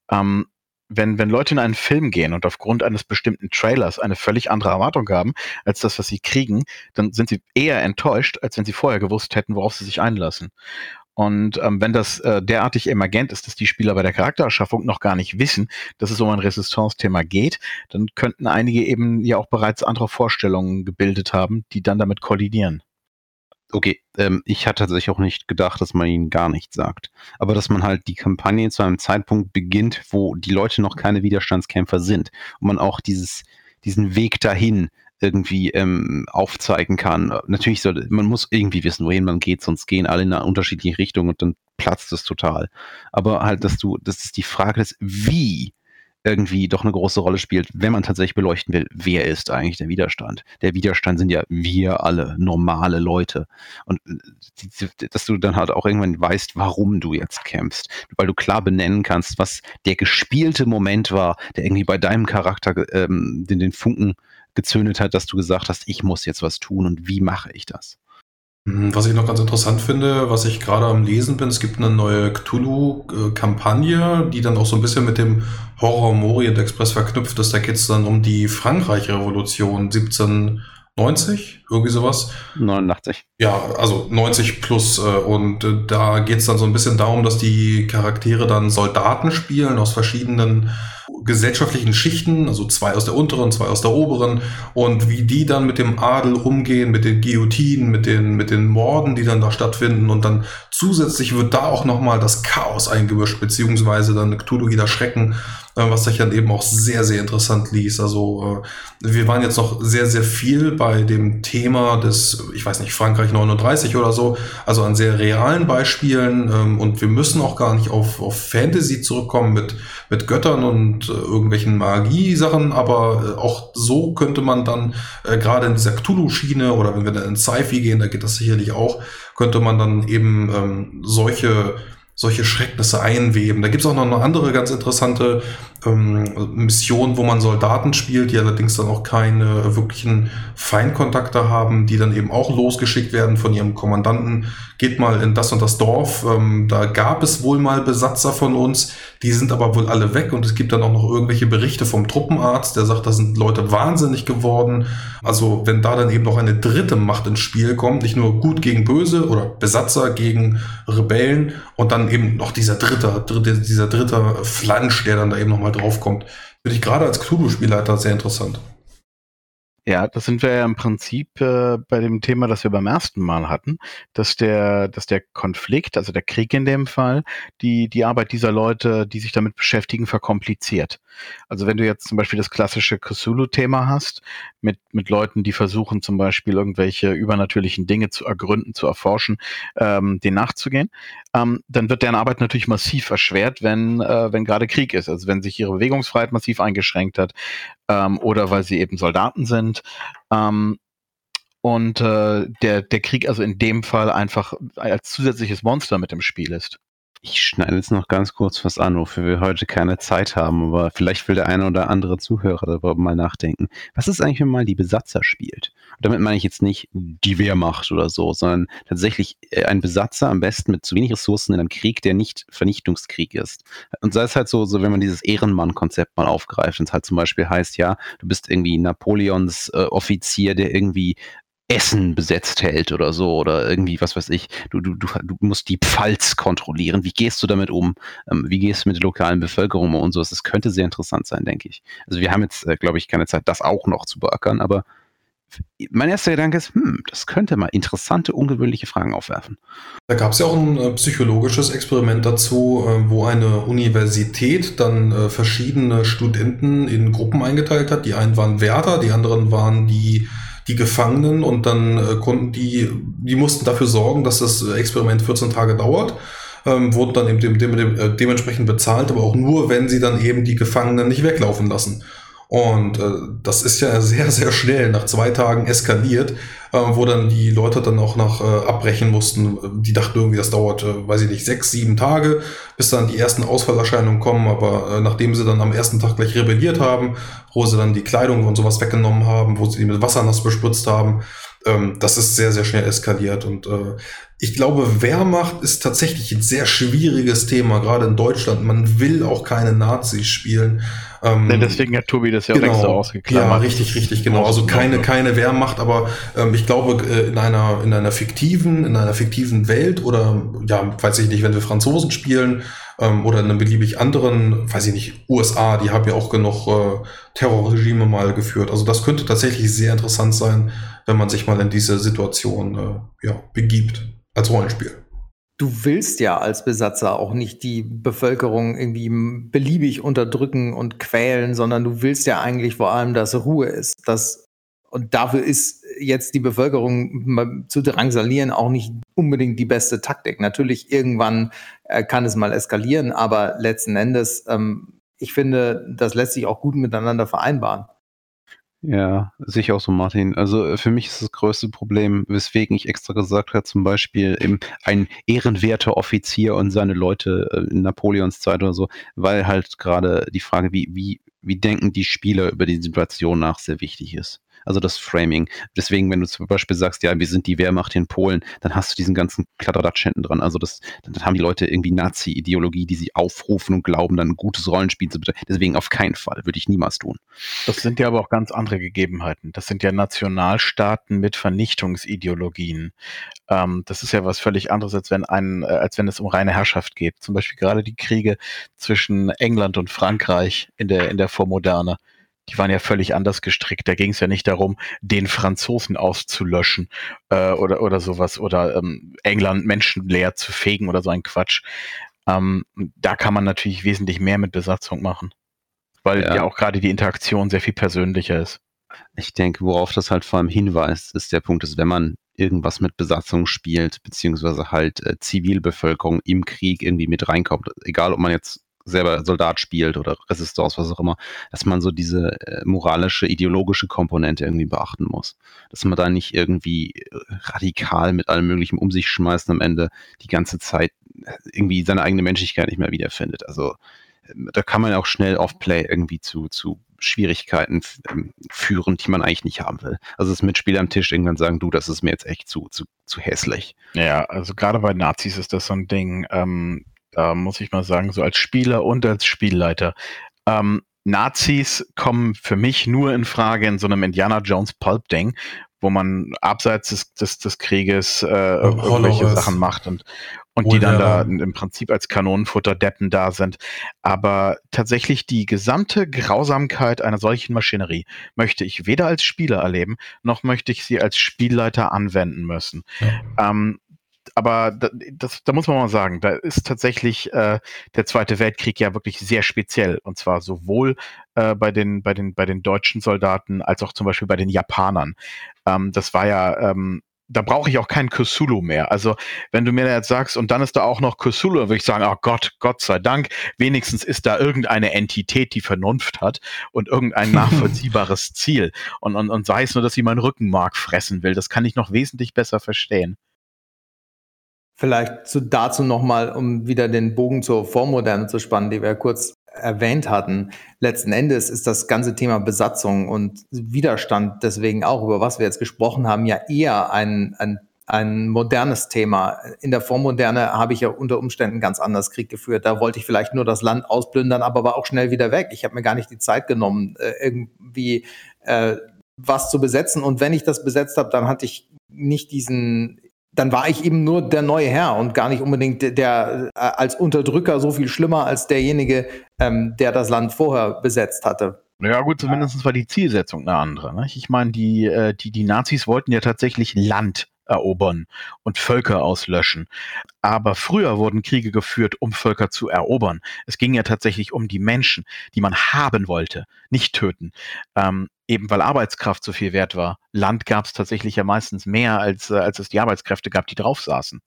Ähm, wenn, wenn Leute in einen Film gehen und aufgrund eines bestimmten Trailers eine völlig andere Erwartung haben als das, was sie kriegen, dann sind sie eher enttäuscht, als wenn sie vorher gewusst hätten, worauf sie sich einlassen. Und ähm, wenn das äh, derartig emergent ist, dass die Spieler bei der Charaktererschaffung noch gar nicht wissen, dass es um ein Resistance-Thema geht, dann könnten einige eben ja auch bereits andere Vorstellungen gebildet haben, die dann damit kollidieren. Okay, ähm, ich hatte tatsächlich auch nicht gedacht, dass man ihnen gar nichts sagt. Aber dass man halt die Kampagne zu einem Zeitpunkt beginnt, wo die Leute noch keine Widerstandskämpfer sind und man auch dieses, diesen Weg dahin irgendwie ähm, aufzeigen kann. Natürlich sollte, man muss irgendwie wissen, wohin man geht, sonst gehen alle in eine unterschiedliche Richtung und dann platzt es total. Aber halt, dass du, dass es die Frage ist, wie irgendwie doch eine große Rolle spielt, wenn man tatsächlich beleuchten will, wer ist eigentlich der Widerstand. Der Widerstand sind ja wir alle, normale Leute. Und äh, dass du dann halt auch irgendwann weißt, warum du jetzt kämpfst. Weil du klar benennen kannst, was der gespielte Moment war, der irgendwie bei deinem Charakter ähm, den, den Funken gezündet hat, dass du gesagt hast, ich muss jetzt was tun und wie mache ich das? Mhm, was ich noch ganz interessant finde, was ich gerade am Lesen bin, es gibt eine neue Cthulhu-Kampagne, die dann auch so ein bisschen mit dem Horror Orient Express verknüpft ist. Da geht es dann um die Frankreich-Revolution 1790, irgendwie sowas. 89. Ja, also 90 plus. Äh, und äh, da geht es dann so ein bisschen darum, dass die Charaktere dann Soldaten spielen aus verschiedenen gesellschaftlichen Schichten, also zwei aus der unteren, zwei aus der oberen, und wie die dann mit dem Adel umgehen, mit den Guillotinen, mit den, mit den Morden, die dann da stattfinden. Und dann zusätzlich wird da auch nochmal das Chaos eingemischt, beziehungsweise dann Cthulhu jeder Schrecken äh, was sich dann eben auch sehr, sehr interessant liest. Also äh, wir waren jetzt noch sehr, sehr viel bei dem Thema des, ich weiß nicht, Frankreich 39 oder so, also an sehr realen Beispielen ähm, und wir müssen auch gar nicht auf, auf Fantasy zurückkommen mit, mit Göttern und äh, irgendwelchen Magie-Sachen, aber auch so könnte man dann gerade in dieser Cthulhu-Schiene oder wenn wir dann in Sci-Fi gehen, da geht das sicherlich auch, könnte man dann eben ähm, solche solche Schrecknisse einweben. Da gibt es auch noch eine andere ganz interessante ähm, Mission, wo man Soldaten spielt, die allerdings dann auch keine wirklichen Feindkontakte haben, die dann eben auch losgeschickt werden von ihrem Kommandanten. Geht mal in das und das Dorf. Ähm, da gab es wohl mal Besatzer von uns, die sind aber wohl alle weg und es gibt dann auch noch irgendwelche Berichte vom Truppenarzt, der sagt, da sind Leute wahnsinnig geworden. Also wenn da dann eben noch eine dritte Macht ins Spiel kommt, nicht nur gut gegen böse oder Besatzer gegen Rebellen und dann eben noch dieser dritte, dritte dieser dritte Flansch, der dann da eben nochmal draufkommt. Finde ich gerade als Cthulhu-Spielleiter sehr interessant. Ja, das sind wir ja im Prinzip äh, bei dem Thema, das wir beim ersten Mal hatten, dass der, dass der Konflikt, also der Krieg in dem Fall, die, die Arbeit dieser Leute, die sich damit beschäftigen, verkompliziert. Also wenn du jetzt zum Beispiel das klassische Cthulhu-Thema hast, mit, mit Leuten, die versuchen zum Beispiel irgendwelche übernatürlichen Dinge zu ergründen, zu erforschen, ähm, denen nachzugehen, ähm, dann wird deren Arbeit natürlich massiv erschwert, wenn, äh, wenn gerade Krieg ist. Also wenn sich ihre Bewegungsfreiheit massiv eingeschränkt hat ähm, oder weil sie eben Soldaten sind. Ähm, und äh, der, der Krieg also in dem Fall einfach als zusätzliches Monster mit im Spiel ist. Ich schneide jetzt noch ganz kurz was an, wofür wir heute keine Zeit haben, aber vielleicht will der eine oder andere Zuhörer darüber mal nachdenken. Was ist eigentlich, wenn mal die Besatzer spielt? Und damit meine ich jetzt nicht die Wehrmacht oder so, sondern tatsächlich äh, ein Besatzer am besten mit zu wenig Ressourcen in einem Krieg, der nicht Vernichtungskrieg ist. Und sei es halt so, so wenn man dieses Ehrenmann-Konzept mal aufgreift und es halt zum Beispiel heißt, ja, du bist irgendwie Napoleons äh, Offizier, der irgendwie Essen besetzt hält oder so oder irgendwie, was weiß ich. Du, du, du, du musst die Pfalz kontrollieren. Wie gehst du damit um? Ähm, wie gehst du mit der lokalen Bevölkerung um und so? Das könnte sehr interessant sein, denke ich. Also wir haben jetzt, äh, glaube ich, keine Zeit, das auch noch zu beackern, aber mein erster Gedanke ist, hm, das könnte mal interessante, ungewöhnliche Fragen aufwerfen. Da gab es ja auch ein äh, psychologisches Experiment dazu, äh, wo eine Universität dann äh, verschiedene Studenten in Gruppen eingeteilt hat. Die einen waren Wärter, die anderen waren die die Gefangenen und dann äh, konnten die, die mussten dafür sorgen, dass das Experiment 14 Tage dauert. Ähm, wurden dann eben dem, dem, dem, äh, dementsprechend bezahlt, aber auch nur, wenn sie dann eben die Gefangenen nicht weglaufen lassen. Und äh, das ist ja sehr, sehr schnell nach zwei Tagen eskaliert, äh, wo dann die Leute dann auch noch äh, abbrechen mussten. Die dachten irgendwie, das dauert, äh, weiß ich nicht, sechs, sieben Tage, bis dann die ersten Ausfallerscheinungen kommen. Aber äh, nachdem sie dann am ersten Tag gleich rebelliert haben, wo sie dann die Kleidung und sowas weggenommen haben, wo sie die mit Wasser nass bespritzt haben, ähm, das ist sehr, sehr schnell eskaliert. Und äh, ich glaube, Wehrmacht ist tatsächlich ein sehr schwieriges Thema, gerade in Deutschland. Man will auch keine Nazis spielen. Ähm, ja, deswegen hat Tobi das ja genau, auch extra ausgeklammert. Ja, richtig, richtig, genau. Also keine, keine Wehrmacht, aber ähm, ich glaube, äh, in einer, in einer fiktiven, in einer fiktiven Welt oder, ja, weiß ich nicht, wenn wir Franzosen spielen, ähm, oder in einem beliebig anderen, weiß ich nicht, USA, die haben ja auch genug äh, Terrorregime mal geführt. Also das könnte tatsächlich sehr interessant sein, wenn man sich mal in diese Situation äh, ja, begibt als Rollenspiel. Du willst ja als Besatzer auch nicht die Bevölkerung irgendwie beliebig unterdrücken und quälen, sondern du willst ja eigentlich vor allem, dass Ruhe ist. Dass, und dafür ist jetzt die Bevölkerung zu drangsalieren auch nicht unbedingt die beste Taktik. Natürlich, irgendwann äh, kann es mal eskalieren, aber letzten Endes, ähm, ich finde, das lässt sich auch gut miteinander vereinbaren. Ja, sicher auch so, Martin. Also äh, für mich ist das größte Problem, weswegen ich extra gesagt habe, zum Beispiel eben ein ehrenwerter Offizier und seine Leute äh, in Napoleons Zeit oder so, weil halt gerade die Frage, wie, wie, wie denken die Spieler über die Situation nach, sehr wichtig ist also das Framing. Deswegen, wenn du zum Beispiel sagst, ja, wir sind die Wehrmacht in Polen, dann hast du diesen ganzen Kladderadatsch hinten dran. Also das, dann haben die Leute irgendwie Nazi-Ideologie, die sie aufrufen und glauben, dann ein gutes Rollenspiel zu betreiben. Deswegen auf keinen Fall, würde ich niemals tun. Das sind ja aber auch ganz andere Gegebenheiten. Das sind ja Nationalstaaten mit Vernichtungsideologien. Ähm, das ist ja was völlig anderes, als wenn, ein, äh, als wenn es um reine Herrschaft geht. Zum Beispiel gerade die Kriege zwischen England und Frankreich in der, in der Vormoderne die waren ja völlig anders gestrickt. Da ging es ja nicht darum, den Franzosen auszulöschen äh, oder, oder sowas oder ähm, England menschenleer zu fegen oder so ein Quatsch. Ähm, da kann man natürlich wesentlich mehr mit Besatzung machen, weil ja, ja auch gerade die Interaktion sehr viel persönlicher ist. Ich denke, worauf das halt vor allem hinweist, ist der Punkt, dass wenn man irgendwas mit Besatzung spielt, beziehungsweise halt äh, Zivilbevölkerung im Krieg irgendwie mit reinkommt, egal ob man jetzt selber Soldat spielt oder Resistance, was auch immer, dass man so diese äh, moralische, ideologische Komponente irgendwie beachten muss. Dass man da nicht irgendwie äh, radikal mit allem Möglichen um sich schmeißt und am Ende die ganze Zeit äh, irgendwie seine eigene Menschlichkeit nicht mehr wiederfindet. Also ähm, da kann man auch schnell Off-Play irgendwie zu, zu Schwierigkeiten ähm, führen, die man eigentlich nicht haben will. Also das Mitspieler am Tisch irgendwann sagen, du, das ist mir jetzt echt zu, zu, zu hässlich. Ja, also gerade bei Nazis ist das so ein Ding. Ähm, da muss ich mal sagen, so als Spieler und als Spielleiter. Ähm, Nazis kommen für mich nur in Frage in so einem Indiana Jones Pulp Ding, wo man abseits des, des, des Krieges äh, irgendwelche Sachen macht und, und die dann da im Prinzip als Kanonenfutter Deppen da sind. Aber tatsächlich die gesamte Grausamkeit einer solchen Maschinerie möchte ich weder als Spieler erleben, noch möchte ich sie als Spielleiter anwenden müssen. Ja. Ähm, aber da, das, da muss man mal sagen, da ist tatsächlich äh, der Zweite Weltkrieg ja wirklich sehr speziell. Und zwar sowohl äh, bei, den, bei, den, bei den deutschen Soldaten als auch zum Beispiel bei den Japanern. Ähm, das war ja, ähm, da brauche ich auch keinen Cthulhu mehr. Also wenn du mir jetzt sagst, und dann ist da auch noch Cthulhu, würde ich sagen, oh Gott, Gott sei Dank, wenigstens ist da irgendeine Entität, die Vernunft hat und irgendein nachvollziehbares Ziel. Und, und, und sei es nur, dass sie mein Rückenmark fressen will. Das kann ich noch wesentlich besser verstehen. Vielleicht zu, dazu nochmal, um wieder den Bogen zur Vormoderne zu spannen, die wir kurz erwähnt hatten. Letzten Endes ist das ganze Thema Besatzung und Widerstand deswegen auch, über was wir jetzt gesprochen haben, ja eher ein, ein, ein modernes Thema. In der Vormoderne habe ich ja unter Umständen ganz anders Krieg geführt. Da wollte ich vielleicht nur das Land ausplündern, aber war auch schnell wieder weg. Ich habe mir gar nicht die Zeit genommen, äh, irgendwie äh, was zu besetzen. Und wenn ich das besetzt habe, dann hatte ich nicht diesen dann war ich eben nur der neue Herr und gar nicht unbedingt der, der äh, als Unterdrücker so viel schlimmer als derjenige, ähm, der das Land vorher besetzt hatte. Ja gut, zumindest war die Zielsetzung eine andere. Ne? Ich meine, die, äh, die, die Nazis wollten ja tatsächlich Land erobern und Völker auslöschen. Aber früher wurden Kriege geführt, um Völker zu erobern. Es ging ja tatsächlich um die Menschen, die man haben wollte, nicht töten. Ähm, eben weil Arbeitskraft so viel wert war. Land gab es tatsächlich ja meistens mehr, als, äh, als es die Arbeitskräfte gab, die drauf saßen.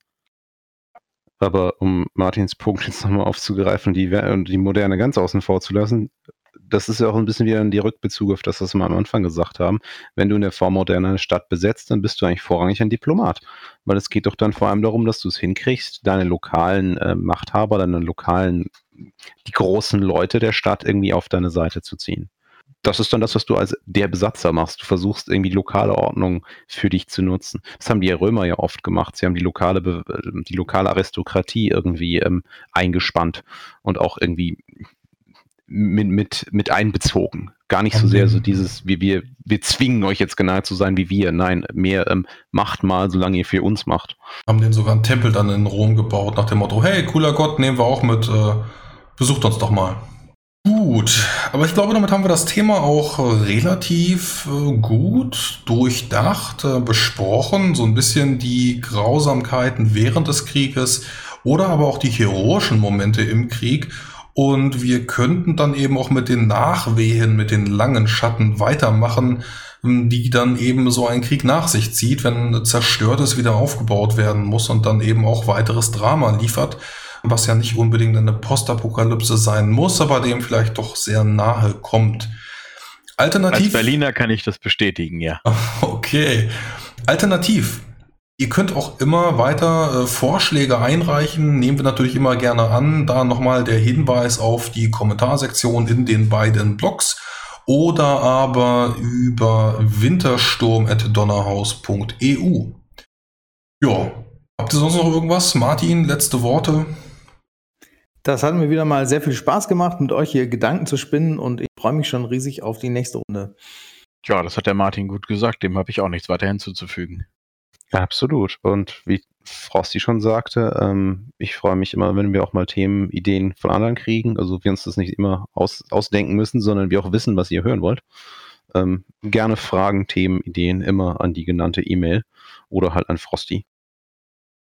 Aber um Martins Punkt jetzt nochmal aufzugreifen und die, die Moderne ganz außen vor zu lassen, das ist ja auch ein bisschen wieder die Rückbezug auf das, was wir am Anfang gesagt haben. Wenn du eine vormoderne Stadt besetzt, dann bist du eigentlich vorrangig ein Diplomat. Weil es geht doch dann vor allem darum, dass du es hinkriegst, deine lokalen äh, Machthaber, deine lokalen, die großen Leute der Stadt irgendwie auf deine Seite zu ziehen das ist dann das, was du als der Besatzer machst. Du versuchst irgendwie lokale Ordnung für dich zu nutzen. Das haben die Römer ja oft gemacht. Sie haben die lokale, die lokale Aristokratie irgendwie ähm, eingespannt und auch irgendwie mit, mit, mit einbezogen. Gar nicht so sehr so dieses, wie wir, wir zwingen euch jetzt genau zu sein wie wir. Nein, mehr ähm, macht mal, solange ihr für uns macht. Haben den sogar einen Tempel dann in Rom gebaut, nach dem Motto, hey, cooler Gott, nehmen wir auch mit, äh, besucht uns doch mal. Gut, aber ich glaube, damit haben wir das Thema auch relativ äh, gut durchdacht, äh, besprochen. So ein bisschen die Grausamkeiten während des Krieges oder aber auch die heroischen Momente im Krieg. Und wir könnten dann eben auch mit den Nachwehen, mit den langen Schatten weitermachen, die dann eben so ein Krieg nach sich zieht, wenn zerstörtes wieder aufgebaut werden muss und dann eben auch weiteres Drama liefert was ja nicht unbedingt eine Postapokalypse sein muss, aber dem vielleicht doch sehr nahe kommt. Alternativ. Als Berliner kann ich das bestätigen, ja. Okay. Alternativ. Ihr könnt auch immer weiter äh, Vorschläge einreichen, nehmen wir natürlich immer gerne an. Da nochmal der Hinweis auf die Kommentarsektion in den beiden Blogs oder aber über wintersturm.donnerhaus.eu. Ja, habt ihr sonst noch irgendwas? Martin, letzte Worte? Das hat mir wieder mal sehr viel Spaß gemacht, mit euch hier Gedanken zu spinnen und ich freue mich schon riesig auf die nächste Runde. Ja, das hat der Martin gut gesagt, dem habe ich auch nichts weiter hinzuzufügen. Absolut. Und wie Frosty schon sagte, ähm, ich freue mich immer, wenn wir auch mal Themen, Ideen von anderen kriegen. Also wir uns das nicht immer aus, ausdenken müssen, sondern wir auch wissen, was ihr hören wollt. Ähm, gerne Fragen, Themen, Ideen immer an die genannte E-Mail oder halt an Frosty.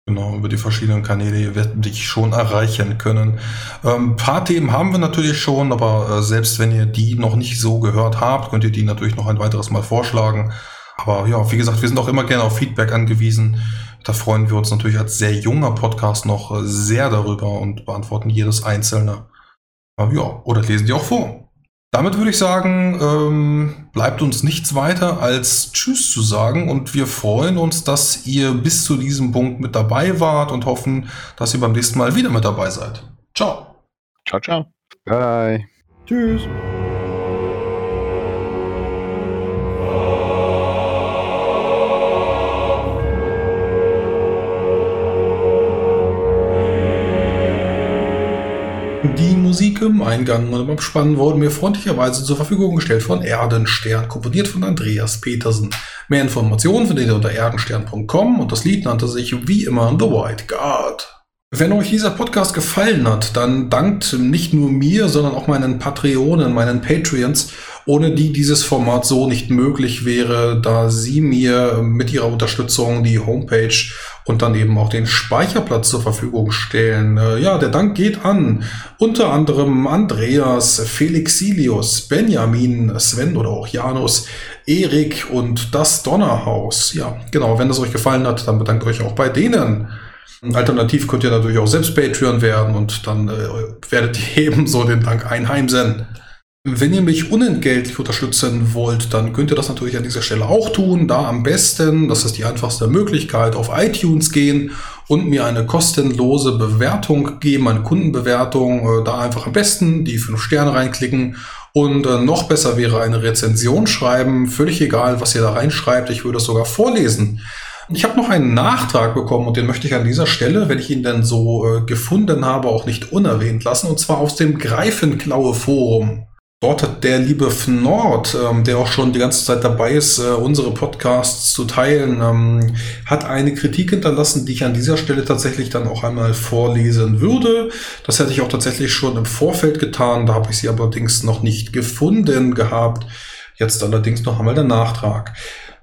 Genau, über die verschiedenen Kanäle werden dich schon erreichen können. Ähm, paar Themen haben wir natürlich schon, aber äh, selbst wenn ihr die noch nicht so gehört habt, könnt ihr die natürlich noch ein weiteres Mal vorschlagen. Aber ja, wie gesagt, wir sind auch immer gerne auf Feedback angewiesen. Da freuen wir uns natürlich als sehr junger Podcast noch sehr darüber und beantworten jedes einzelne. Aber ja, oder lesen die auch vor. Damit würde ich sagen, ähm, bleibt uns nichts weiter als Tschüss zu sagen und wir freuen uns, dass ihr bis zu diesem Punkt mit dabei wart und hoffen, dass ihr beim nächsten Mal wieder mit dabei seid. Ciao. Ciao, ciao. Bye. Tschüss. Die Musik im Eingang und beim Spannen wurde mir freundlicherweise zur Verfügung gestellt von Erdenstern, komponiert von Andreas Petersen. Mehr Informationen findet ihr unter erdenstern.com und das Lied nannte sich wie immer The White Guard. Wenn euch dieser Podcast gefallen hat, dann dankt nicht nur mir, sondern auch meinen Patreonen, meinen Patreons, ohne die dieses Format so nicht möglich wäre, da sie mir mit ihrer Unterstützung die Homepage und dann eben auch den Speicherplatz zur Verfügung stellen. Äh, ja, der Dank geht an unter anderem Andreas, Felixilius, Benjamin, Sven oder auch Janus, Erik und das Donnerhaus. Ja, genau, wenn es euch gefallen hat, dann bedankt euch auch bei denen. Alternativ könnt ihr natürlich auch selbst Patreon werden und dann äh, werdet ihr ebenso den Dank einheimsen. Wenn ihr mich unentgeltlich unterstützen wollt, dann könnt ihr das natürlich an dieser Stelle auch tun. Da am besten, das ist die einfachste Möglichkeit, auf iTunes gehen und mir eine kostenlose Bewertung geben, eine Kundenbewertung. Äh, da einfach am besten die fünf Sterne reinklicken. Und äh, noch besser wäre eine Rezension schreiben. Völlig egal, was ihr da reinschreibt. Ich würde es sogar vorlesen. Ich habe noch einen Nachtrag bekommen und den möchte ich an dieser Stelle, wenn ich ihn denn so äh, gefunden habe, auch nicht unerwähnt lassen. Und zwar aus dem Greifenklaue Forum. Dort hat der liebe Fnord, ähm, der auch schon die ganze Zeit dabei ist, äh, unsere Podcasts zu teilen, ähm, hat eine Kritik hinterlassen, die ich an dieser Stelle tatsächlich dann auch einmal vorlesen würde. Das hätte ich auch tatsächlich schon im Vorfeld getan, da habe ich sie allerdings noch nicht gefunden gehabt. Jetzt allerdings noch einmal der Nachtrag.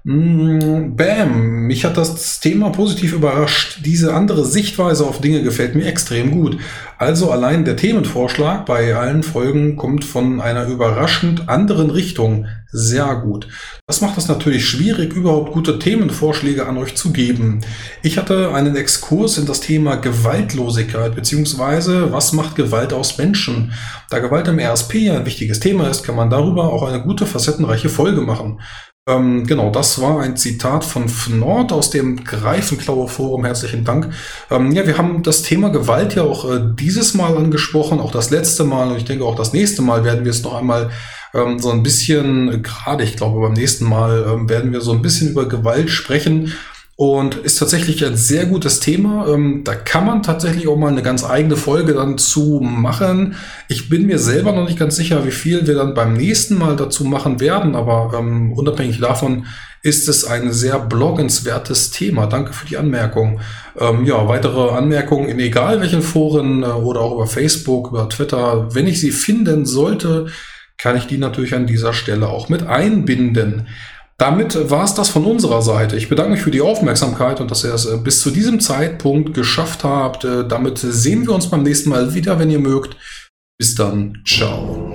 Mm, Bam, mich hat das Thema positiv überrascht. Diese andere Sichtweise auf Dinge gefällt mir extrem gut. Also allein der Themenvorschlag bei allen Folgen kommt von einer überraschend anderen Richtung. Sehr gut. Das macht es natürlich schwierig, überhaupt gute Themenvorschläge an euch zu geben. Ich hatte einen Exkurs in das Thema Gewaltlosigkeit beziehungsweise was macht Gewalt aus Menschen. Da Gewalt im RSP ein wichtiges Thema ist, kann man darüber auch eine gute facettenreiche Folge machen. Ähm, genau, das war ein Zitat von Fnord aus dem Greifenklaue Forum. Herzlichen Dank. Ähm, ja, wir haben das Thema Gewalt ja auch äh, dieses Mal angesprochen, auch das letzte Mal und ich denke auch das nächste Mal werden wir es noch einmal ähm, so ein bisschen, gerade ich glaube beim nächsten Mal ähm, werden wir so ein bisschen über Gewalt sprechen und ist tatsächlich ein sehr gutes Thema. Ähm, da kann man tatsächlich auch mal eine ganz eigene Folge dann zu machen. Ich bin mir selber noch nicht ganz sicher, wie viel wir dann beim nächsten Mal dazu machen werden, aber ähm, unabhängig davon ist es ein sehr bloggenswertes Thema. Danke für die Anmerkung. Ähm, ja, weitere Anmerkungen in egal welchen Foren äh, oder auch über Facebook, über Twitter, wenn ich sie finden sollte, kann ich die natürlich an dieser Stelle auch mit einbinden. Damit war es das von unserer Seite. Ich bedanke mich für die Aufmerksamkeit und dass ihr es äh, bis zu diesem Zeitpunkt geschafft habt. Äh, damit sehen wir uns beim nächsten Mal wieder, wenn ihr mögt. Bis dann. Ciao.